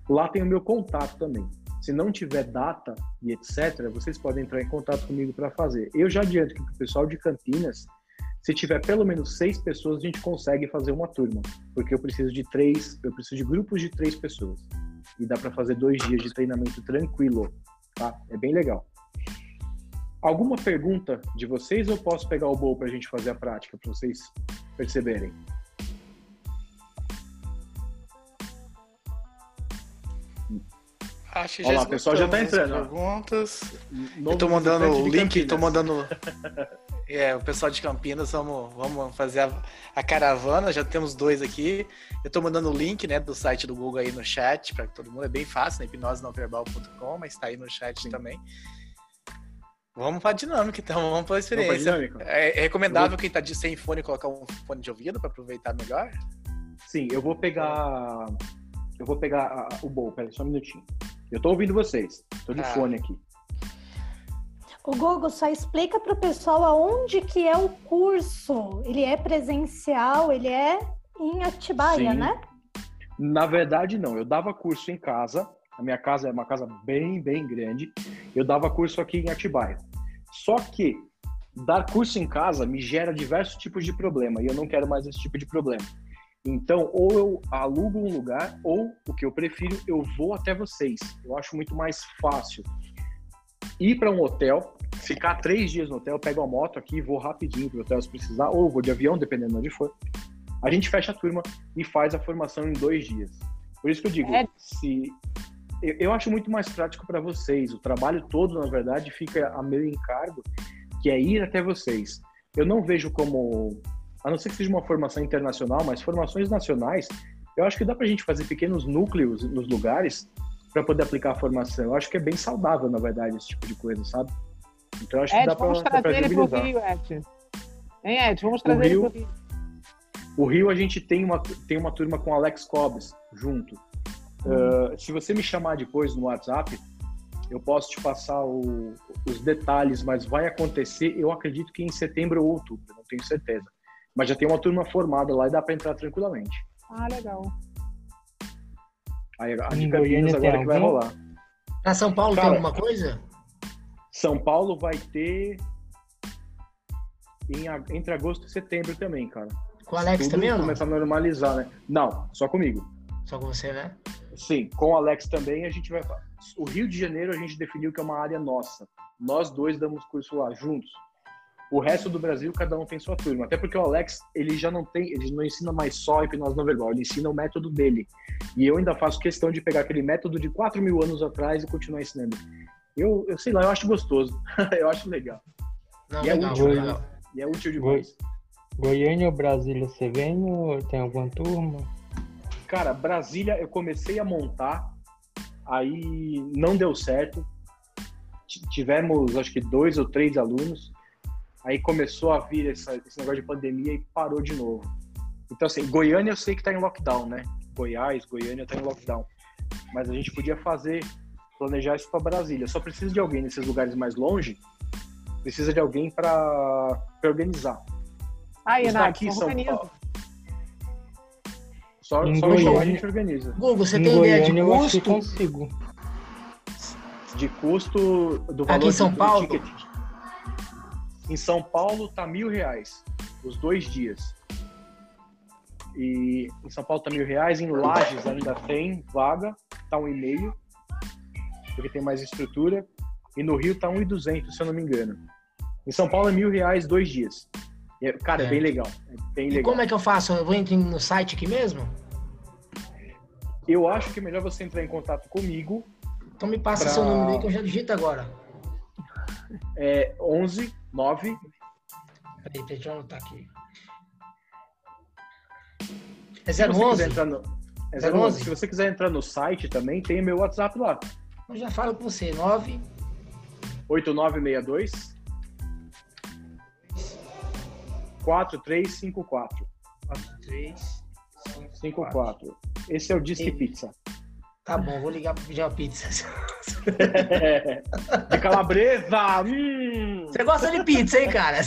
Lá tem o meu contato também. Se não tiver data e etc., vocês podem entrar em contato comigo para fazer. Eu já adianto que o pessoal de Campinas, se tiver pelo menos seis pessoas, a gente consegue fazer uma turma, porque eu preciso de três, eu preciso de grupos de três pessoas e dá para fazer dois dias de treinamento tranquilo, tá? É bem legal. Alguma pergunta de vocês ou posso pegar o bolo para a gente fazer a prática para vocês perceberem? Acho que Olha já lá, o pessoal já tá entrando. Perguntas. Novo eu tô mandando o link, tô mandando. *laughs* É, o pessoal de Campinas, vamos, vamos fazer a, a caravana, já temos dois aqui. Eu tô mandando o link, né, do site do Google aí no chat, para todo mundo, é bem fácil, né, hipnosenãoverbal.com, mas tá aí no chat também. Vamos pra dinâmica, então, vamos pra Vamos pra experiência. É, é recomendável quem tá de, sem fone colocar um fone de ouvido para aproveitar melhor? Sim, eu vou pegar. Eu vou pegar a- o bolo, peraí, só um minutinho. Eu tô ouvindo vocês. Tô de Ah. fone aqui. O Gogo só explica para o pessoal aonde que é o curso. Ele é presencial, ele é em Atibaia, Sim. né? Na verdade, não. Eu dava curso em casa. A minha casa é uma casa bem, bem grande. Eu dava curso aqui em Atibaia. Só que dar curso em casa me gera diversos tipos de problema e eu não quero mais esse tipo de problema. Então, ou eu alugo um lugar, ou o que eu prefiro, eu vou até vocês. Eu acho muito mais fácil ir para um hotel, ficar três dias no hotel, pego a moto aqui, vou rapidinho pro hotel se precisar, ou vou de avião, dependendo de onde for. A gente fecha a turma e faz a formação em dois dias. Por isso que eu digo, É. se eu, eu acho muito mais prático para vocês. O trabalho todo, na verdade, fica a meu encargo, que é ir até vocês. Eu não vejo como, a não ser que seja uma formação internacional, mas formações nacionais, eu acho que dá para a gente fazer pequenos núcleos nos lugares para poder aplicar a formação. Eu acho que é bem saudável, na verdade, esse tipo de coisa, sabe? Então eu acho que Ed, dá para trazer ele pro viabilizar. Rio, Ed. Hein, Ed? Vamos trazer ele Rio- pro Rio. O Rio a gente tem uma, tem uma turma com Alex Cobbs junto. Uh, se você me chamar depois no WhatsApp, eu posso te passar o- os detalhes, mas vai acontecer, eu acredito que em setembro ou outubro, não tenho certeza. Mas já tem uma turma formada lá e dá para entrar tranquilamente. Ah, legal. Aí a Em de Campinas tem agora que vai rolar. Pra São Paulo Cara, tem alguma coisa? São Paulo vai ter em entre agosto e setembro também, cara. Com o Alex Tudo também ou não? começa a normalizar, né? Não, só comigo. Só com você, né? Sim, com o Alex também a gente vai. O Rio de Janeiro a gente definiu que é uma área nossa. Nós dois damos curso lá juntos. O resto do Brasil, cada um tem sua turma. Até porque o Alex, ele já não tem, ele não ensina mais só hipnose não verbal, ele ensina o método dele. E eu ainda faço questão de pegar aquele método de 4 mil anos atrás e continuar ensinando. Eu, eu sei lá, eu acho gostoso. *laughs* eu acho legal. Não, E é legal, útil, legal. E é útil demais. Goiânia ou Brasília você vem ou tem alguma turma? Cara, Brasília eu comecei a montar, aí não deu certo. T- Tivemos acho que dois ou três alunos, aí começou a vir essa- esse negócio de pandemia e parou de novo. Então, assim, Goiânia eu sei que tá em lockdown, né? Goiás, Goiânia tá em lockdown. Mas a gente podia fazer, planejar isso para Brasília. Só precisa de alguém nesses lugares mais longe, precisa de alguém para organizar. Aí, Os Nath, daqui são organiza. Só, Em só me chamar, a Goiânia- gente organiza. Google, você em tem ideia de Goiânia eu custo? consigo. de custo do Aqui valor em São do Paulo? ticket. Em São Paulo tá mil reais os dois dias. E em São Paulo tá mil reais, em Lages ainda tem vaga, tá um e meio, porque tem mais estrutura. E no Rio tá um e duzentos, se eu não me engano. Em São Paulo é mil reais dois dias. E é- cara, é Certo. bem legal. É bem E legal. como é que eu faço? Eu vou entrar no site aqui mesmo? Eu acho que é melhor você entrar em contato comigo. Então me passa Pra- seu número aí que eu já digito agora. É 11 9 Peraí, deixa eu anotar aqui. É Se você quiser 011? entrar no, é 011? 011. Se você quiser entrar no site também, tem meu WhatsApp lá. Eu já falo com você. 9 8962 4354 3 54. Esse é o Disque. Pizza. Tá bom, vou ligar pra pedir uma pizza. *laughs* De calabresa! Hum. Você gosta de pizza, hein, cara?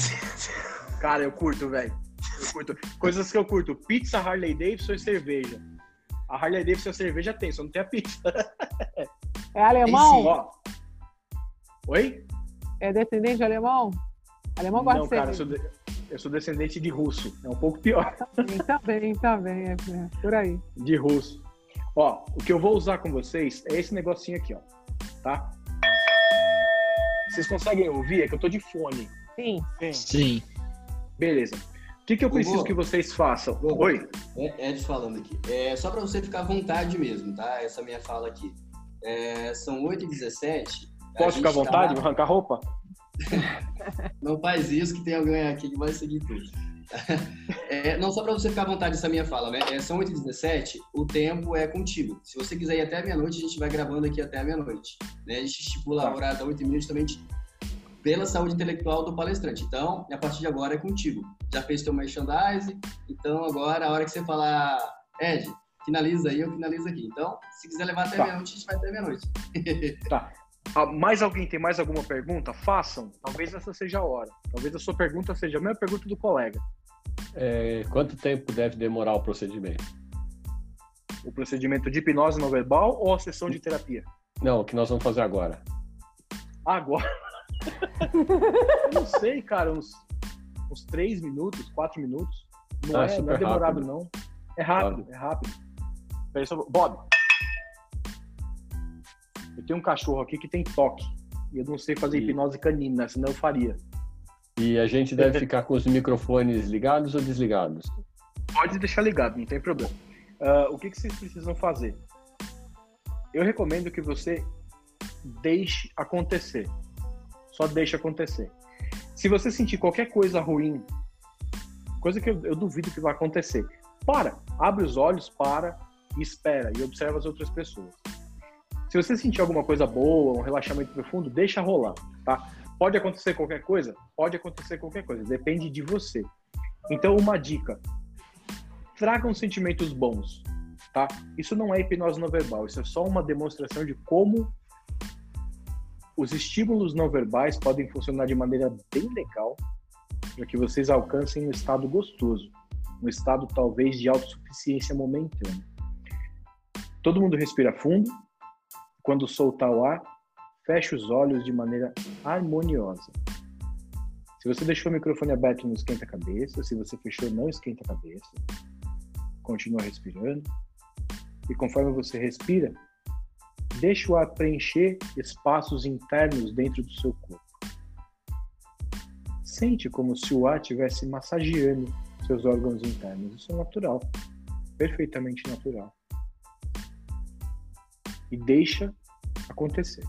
Cara, eu curto, velho. Eu curto. Coisas que eu curto: pizza, Harley Davidson e cerveja. A Harley Davidson e a cerveja tem, só não tem a pizza. É alemão? Ó. Oi? É descendente de alemão? Alemão gosta Não, de cara, eu sou, cerveja. de- eu sou descendente de russo. É um pouco pior. Também, também, também. É por aí. De russo. Ó, o que eu vou usar com vocês é esse negocinho aqui, ó. Tá? Vocês conseguem ouvir? É que eu tô de fone. Sim. Sim. Beleza. O que, que eu Hugo. preciso que vocês façam? Hugo. Oi? É, Ed falando aqui. É só para você ficar à vontade mesmo, tá? Essa minha fala aqui. É, são 8h17. A Posso ficar à gente vontade? tá- Arrancar roupa? *laughs* Não faz isso que tem alguém aqui que vai seguir tudo. *laughs* É, não, só para você ficar à vontade essa minha fala, né? É, são 8h17, o tempo é contigo. Se você quiser ir até a meia-noite, a gente vai gravando aqui até a meia-noite. Né? A gente estipula Tá. a hora da 8h30 justamente pela saúde intelectual do palestrante. Então, a partir de agora é contigo. Já fez teu merchandising, então agora a hora que você falar, Ed, finaliza aí, eu finalizo aqui. Então, se quiser levar até Tá. meia-noite, a gente vai até meia-noite. Tá. *laughs* Ah, mais alguém tem mais alguma pergunta? Façam. Talvez essa seja a hora. Talvez a sua pergunta seja a mesma pergunta do colega. É, quanto tempo deve demorar o procedimento? O procedimento de hipnose não verbal ou a sessão de terapia? Não, o que nós vamos fazer agora? Agora. Eu *laughs* não sei, cara, uns, uns 3 minutos, 4 minutos. Não, Ah, é, não é demorado, rápido. não. É rápido, é rápido. Bob. Eu tenho um cachorro aqui que tem toque. E eu não sei fazer E- hipnose canina, senão eu faria. E a gente deve *laughs* ficar com os microfones ligados ou desligados? Pode deixar ligado, não tem problema. Ah, o que, que vocês precisam fazer? Eu recomendo que você deixe acontecer. Só deixe acontecer. Se você sentir qualquer coisa ruim, coisa que eu, eu duvido que vai acontecer, para, abre os olhos, para e espera e observa as outras pessoas. Se você sentir alguma coisa boa, um relaxamento profundo, deixa rolar, tá? Pode acontecer qualquer coisa? Pode acontecer qualquer coisa, depende de você. Então, uma dica: tragam sentimentos bons, tá? Isso não é hipnose não verbal, isso é só uma demonstração de como os estímulos não verbais podem funcionar de maneira bem legal para que vocês alcancem um estado gostoso, um estado talvez de autossuficiência momentânea. Todo mundo respira fundo. Quando soltar o ar, feche os olhos de maneira harmoniosa. Se você deixou o microfone aberto, não esquenta a cabeça. Se você fechou, não esquenta a cabeça. Continua respirando. E conforme você respira, deixe o ar preencher espaços internos dentro do seu corpo. Sente como se o ar estivesse massageando seus órgãos internos. Isso é natural, perfeitamente natural. E deixa acontecer.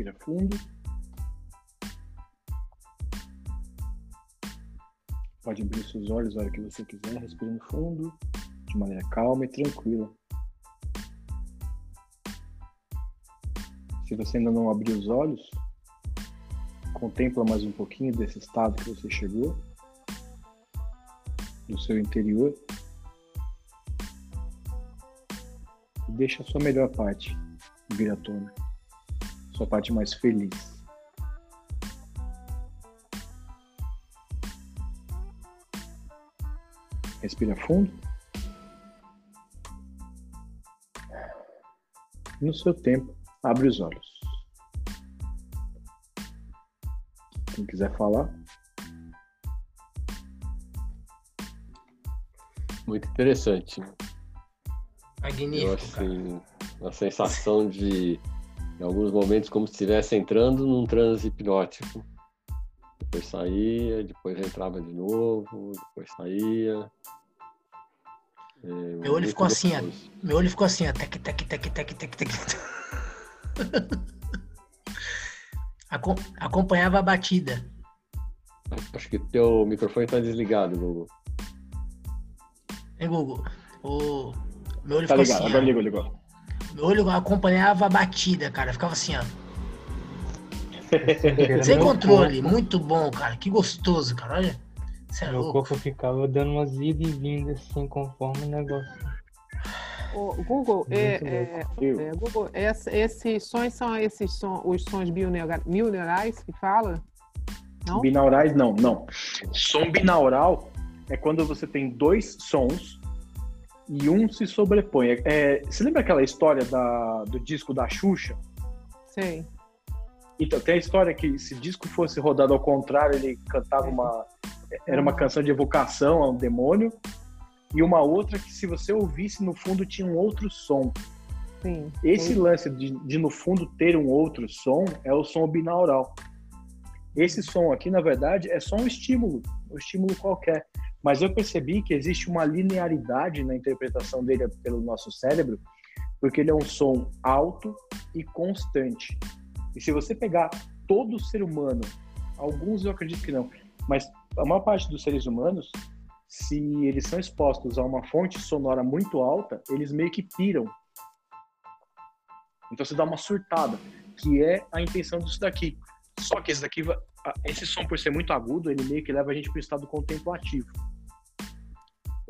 Respira fundo. Pode abrir seus olhos a hora que você quiser, respirando fundo, de maneira calma e tranquila. Se você ainda não abriu os olhos, contempla mais um pouquinho desse estado que você chegou, do seu interior. E deixa a sua melhor parte vir à tona sua parte mais feliz. Respira fundo. No seu tempo, abre os olhos. Quem quiser falar. Muito interessante. Magnífico, Eu, assim, a sensação de em alguns momentos como se estivesse entrando num transe hipnótico. depois saía, depois entrava de novo, depois saía. É, Meu olho ficou assim, ó. Meu olho ficou assim, ó. Tec, tec, tec, tec, tec, tec. *laughs* Acom- Acompanhava a batida. Acho que teu microfone tá desligado, Google. Hein, Google? O... Meu olho Tá ficou ligado, assim, agora ó. ligou, ligou. Meu olho acompanhava a batida, cara. Ficava assim, ó. *laughs* Sem controle. corpo- Muito bom, cara. Que gostoso, cara. Olha. Você é Meu louco. corpo ficava dando umas idas e vindas assim, conforme o negócio. Ô, Google, é, é, é, Google, esse- esses sons são esses son, os sons bioneurais bioneurais que fala? Não? Binaurais, não, não. Som binaural é quando você tem dois sons e um se sobrepõe. É, é, você lembra aquela história da, do disco da Xuxa? Sei. Então, tem a história que se o disco fosse rodado ao contrário, ele cantava uma. Era uma canção de evocação a um demônio. E uma outra que, se você ouvisse, no fundo tinha um outro som. Sim. Esse lance de, de, no fundo, ter um outro som é o som binaural. Esse som aqui, na verdade, é só um estímulo, um estímulo qualquer. Mas eu percebi que existe uma linearidade na interpretação dele pelo nosso cérebro, porque ele é um som alto e constante. E se você pegar todo ser humano, alguns eu acredito que não, mas a maior parte dos seres humanos, se eles são expostos a uma fonte sonora muito alta, eles meio que piram. Então você dá uma surtada, que é a intenção disso daqui. Só que esse daqui, esse som por ser muito agudo, ele meio que leva a gente para o estado contemplativo.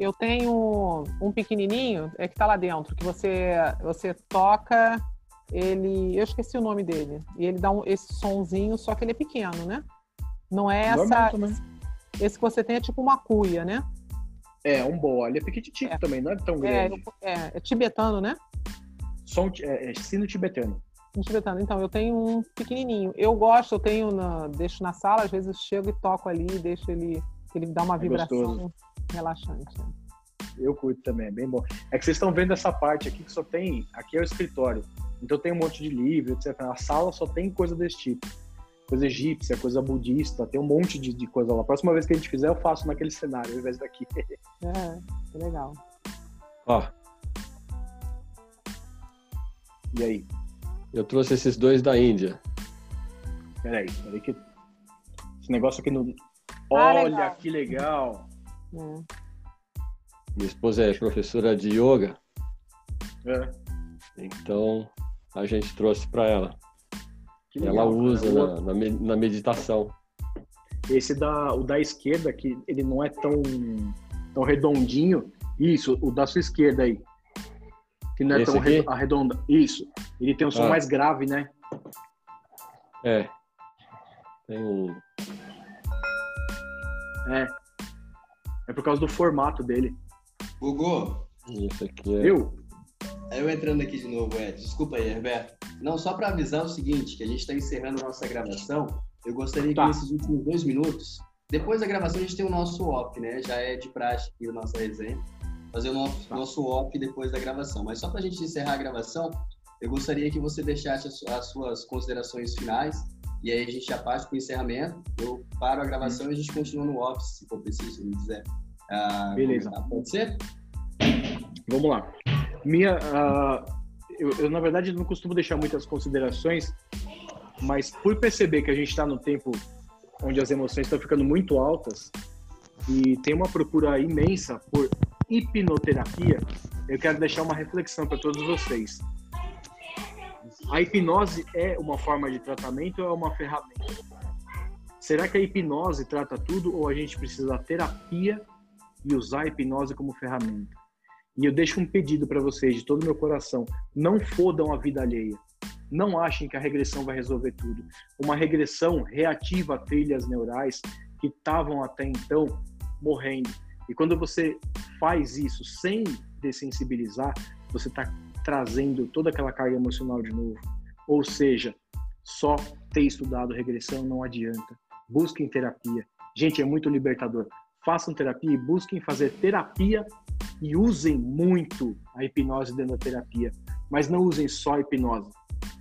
Eu tenho um pequenininho, é que tá lá dentro, que você, você toca, ele. Eu esqueci o nome dele. E ele dá um, esse sonzinho, só que ele é pequeno, né? Não é essa. Esse que você tem é tipo uma cuia, né? É, um boa. Ele é pequititico É. também, não é tão É, grande. eu- é, é tibetano, né? Som, é, é sino tibetano. Um tibetano. Então, eu tenho um pequenininho. Eu gosto, eu tenho, na, deixo na sala, às vezes eu chego e toco ali, deixo ele, ele dá uma É vibração gostoso. relaxante. né? Eu curto também, é bem bom. É que vocês estão vendo essa parte aqui que só tem. Aqui é o escritório. Então tem um monte de livro, etc. A sala só tem coisa desse tipo. Coisa egípcia, coisa budista, tem um monte de, de coisa lá. A próxima vez que a gente fizer, eu faço naquele cenário, ao invés daqui. *laughs* É, que legal. Ó, E aí? eu trouxe esses dois da Índia. Peraí, peraí que. Esse negócio aqui no. Ah, Olha legal. que legal! É. Minha esposa é professora de yoga, É, então a gente trouxe para ela. que Ela legal, usa na, na na meditação. Esse da, o da esquerda, que ele não é tão, tão redondinho. Isso, o da sua esquerda aí. Que não é Esse tão aqui? re- arredonda. Isso. Ele tem um som Ah. mais grave, né? É. Tem um. É. É por causa do formato dele. Hugo, Isso aqui é. Viu? eu entrando aqui de novo, Ed. Desculpa aí, Herberto. Não, só para avisar o seguinte, que a gente está encerrando a nossa gravação. Eu gostaria Tá. que nesses últimos dois minutos, depois da gravação a gente tem o nosso off, né? Já é de praxe aqui a nossa resenha. Fazer o nosso, Tá. nosso off depois da gravação. Mas só para a gente encerrar a gravação, eu gostaria que você deixasse as, as suas considerações finais. E aí a gente já parte para o encerramento. Eu paro a gravação e a gente continua no off, se for preciso, se me quiser. ah, Beleza. comentar. Pode ser? Vamos lá. Minha, ah, eu, eu, na verdade, não costumo deixar muitas considerações, mas por perceber que a gente está no tempo onde as emoções estão ficando muito altas e tem uma procura imensa por hipnoterapia, eu quero deixar uma reflexão para todos vocês. A hipnose é uma forma de tratamento ou é uma ferramenta? Será que a hipnose trata tudo ou a gente precisa da terapia e usar a hipnose como ferramenta? E eu deixo um pedido para vocês de todo meu coração: não fodam a vida alheia. Não achem que a regressão vai resolver tudo. Uma regressão reativa trilhas neurais que estavam até então morrendo. E quando você faz isso sem dessensibilizar, você está trazendo toda aquela carga emocional de novo. Ou seja, só ter estudado regressão não adianta. Busquem terapia. Gente, é muito libertador. Façam terapia e busquem fazer terapia e usem muito a hipnose dentro da terapia. Mas não usem só a hipnose.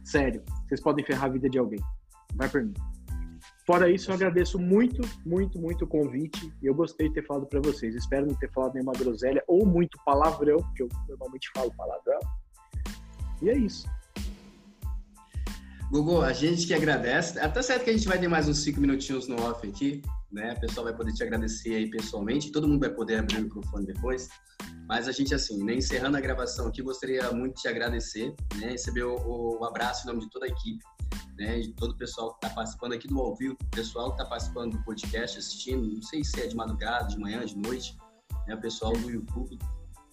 Sério, vocês podem ferrar a vida de alguém. Vai por mim. Fora isso, eu agradeço muito, muito, muito o convite. Eu gostei de ter falado para vocês. Espero não ter falado nenhuma groselha ou muito palavrão, porque eu normalmente falo palavrão. E é isso. Gugu, a gente que agradece. Até certo que a gente vai ter mais uns cinco minutinhos no off aqui, né? O pessoal vai poder te agradecer aí pessoalmente. Todo mundo vai poder abrir o microfone depois. Mas a gente, assim, né, encerrando a gravação aqui, gostaria muito de te agradecer, né? Receber o, o abraço em nome de toda a equipe, né? De todo o pessoal que está participando aqui do ao vivo, o pessoal que está participando do podcast, assistindo, não sei se é de madrugada, de manhã, de noite, né? O pessoal do YouTube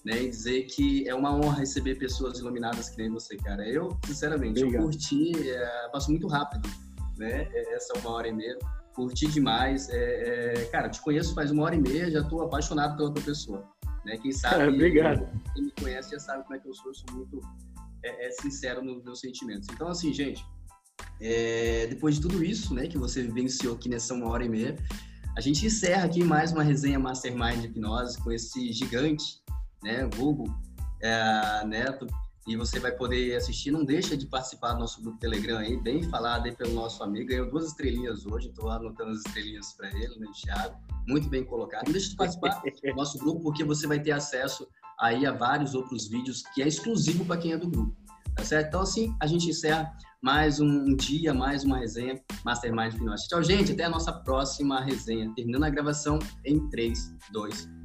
né? E dizer que é uma honra receber pessoas iluminadas que nem você, cara. Eu, sinceramente, Obrigado. eu curti, é, passou muito rápido, né? É, essa uma hora e meia. Curti demais. É, é, cara, te conheço faz uma hora e meia, já estou apaixonado pela tua pessoa. Né? Quem *laughs* sabe, é, obrigado. quem me conhece já sabe como é que eu sou, eu sou muito é, é sincero nos meus sentimentos. Então, assim, gente, depois de tudo isso, né, que você vivenciou aqui nessa uma hora e meia, a gente encerra aqui mais uma resenha Mastermind de Hipnose com esse gigante né, Google, é, Neto, e você vai poder assistir. Não deixa de participar do nosso grupo Telegram aí, bem falado aí pelo nosso amigo. Ganhou duas estrelinhas hoje, estou anotando as estrelinhas para ele, né, Thiago. Muito bem colocado. Não deixa de participar do *laughs* nosso grupo, porque você vai ter acesso aí a vários outros vídeos que é exclusivo para quem é do grupo. Tá certo? Então, assim, a gente encerra mais um dia, mais uma resenha Mastermind Finance. Tchau, gente. Até a nossa próxima resenha. Terminando a gravação em 3, 2, 1.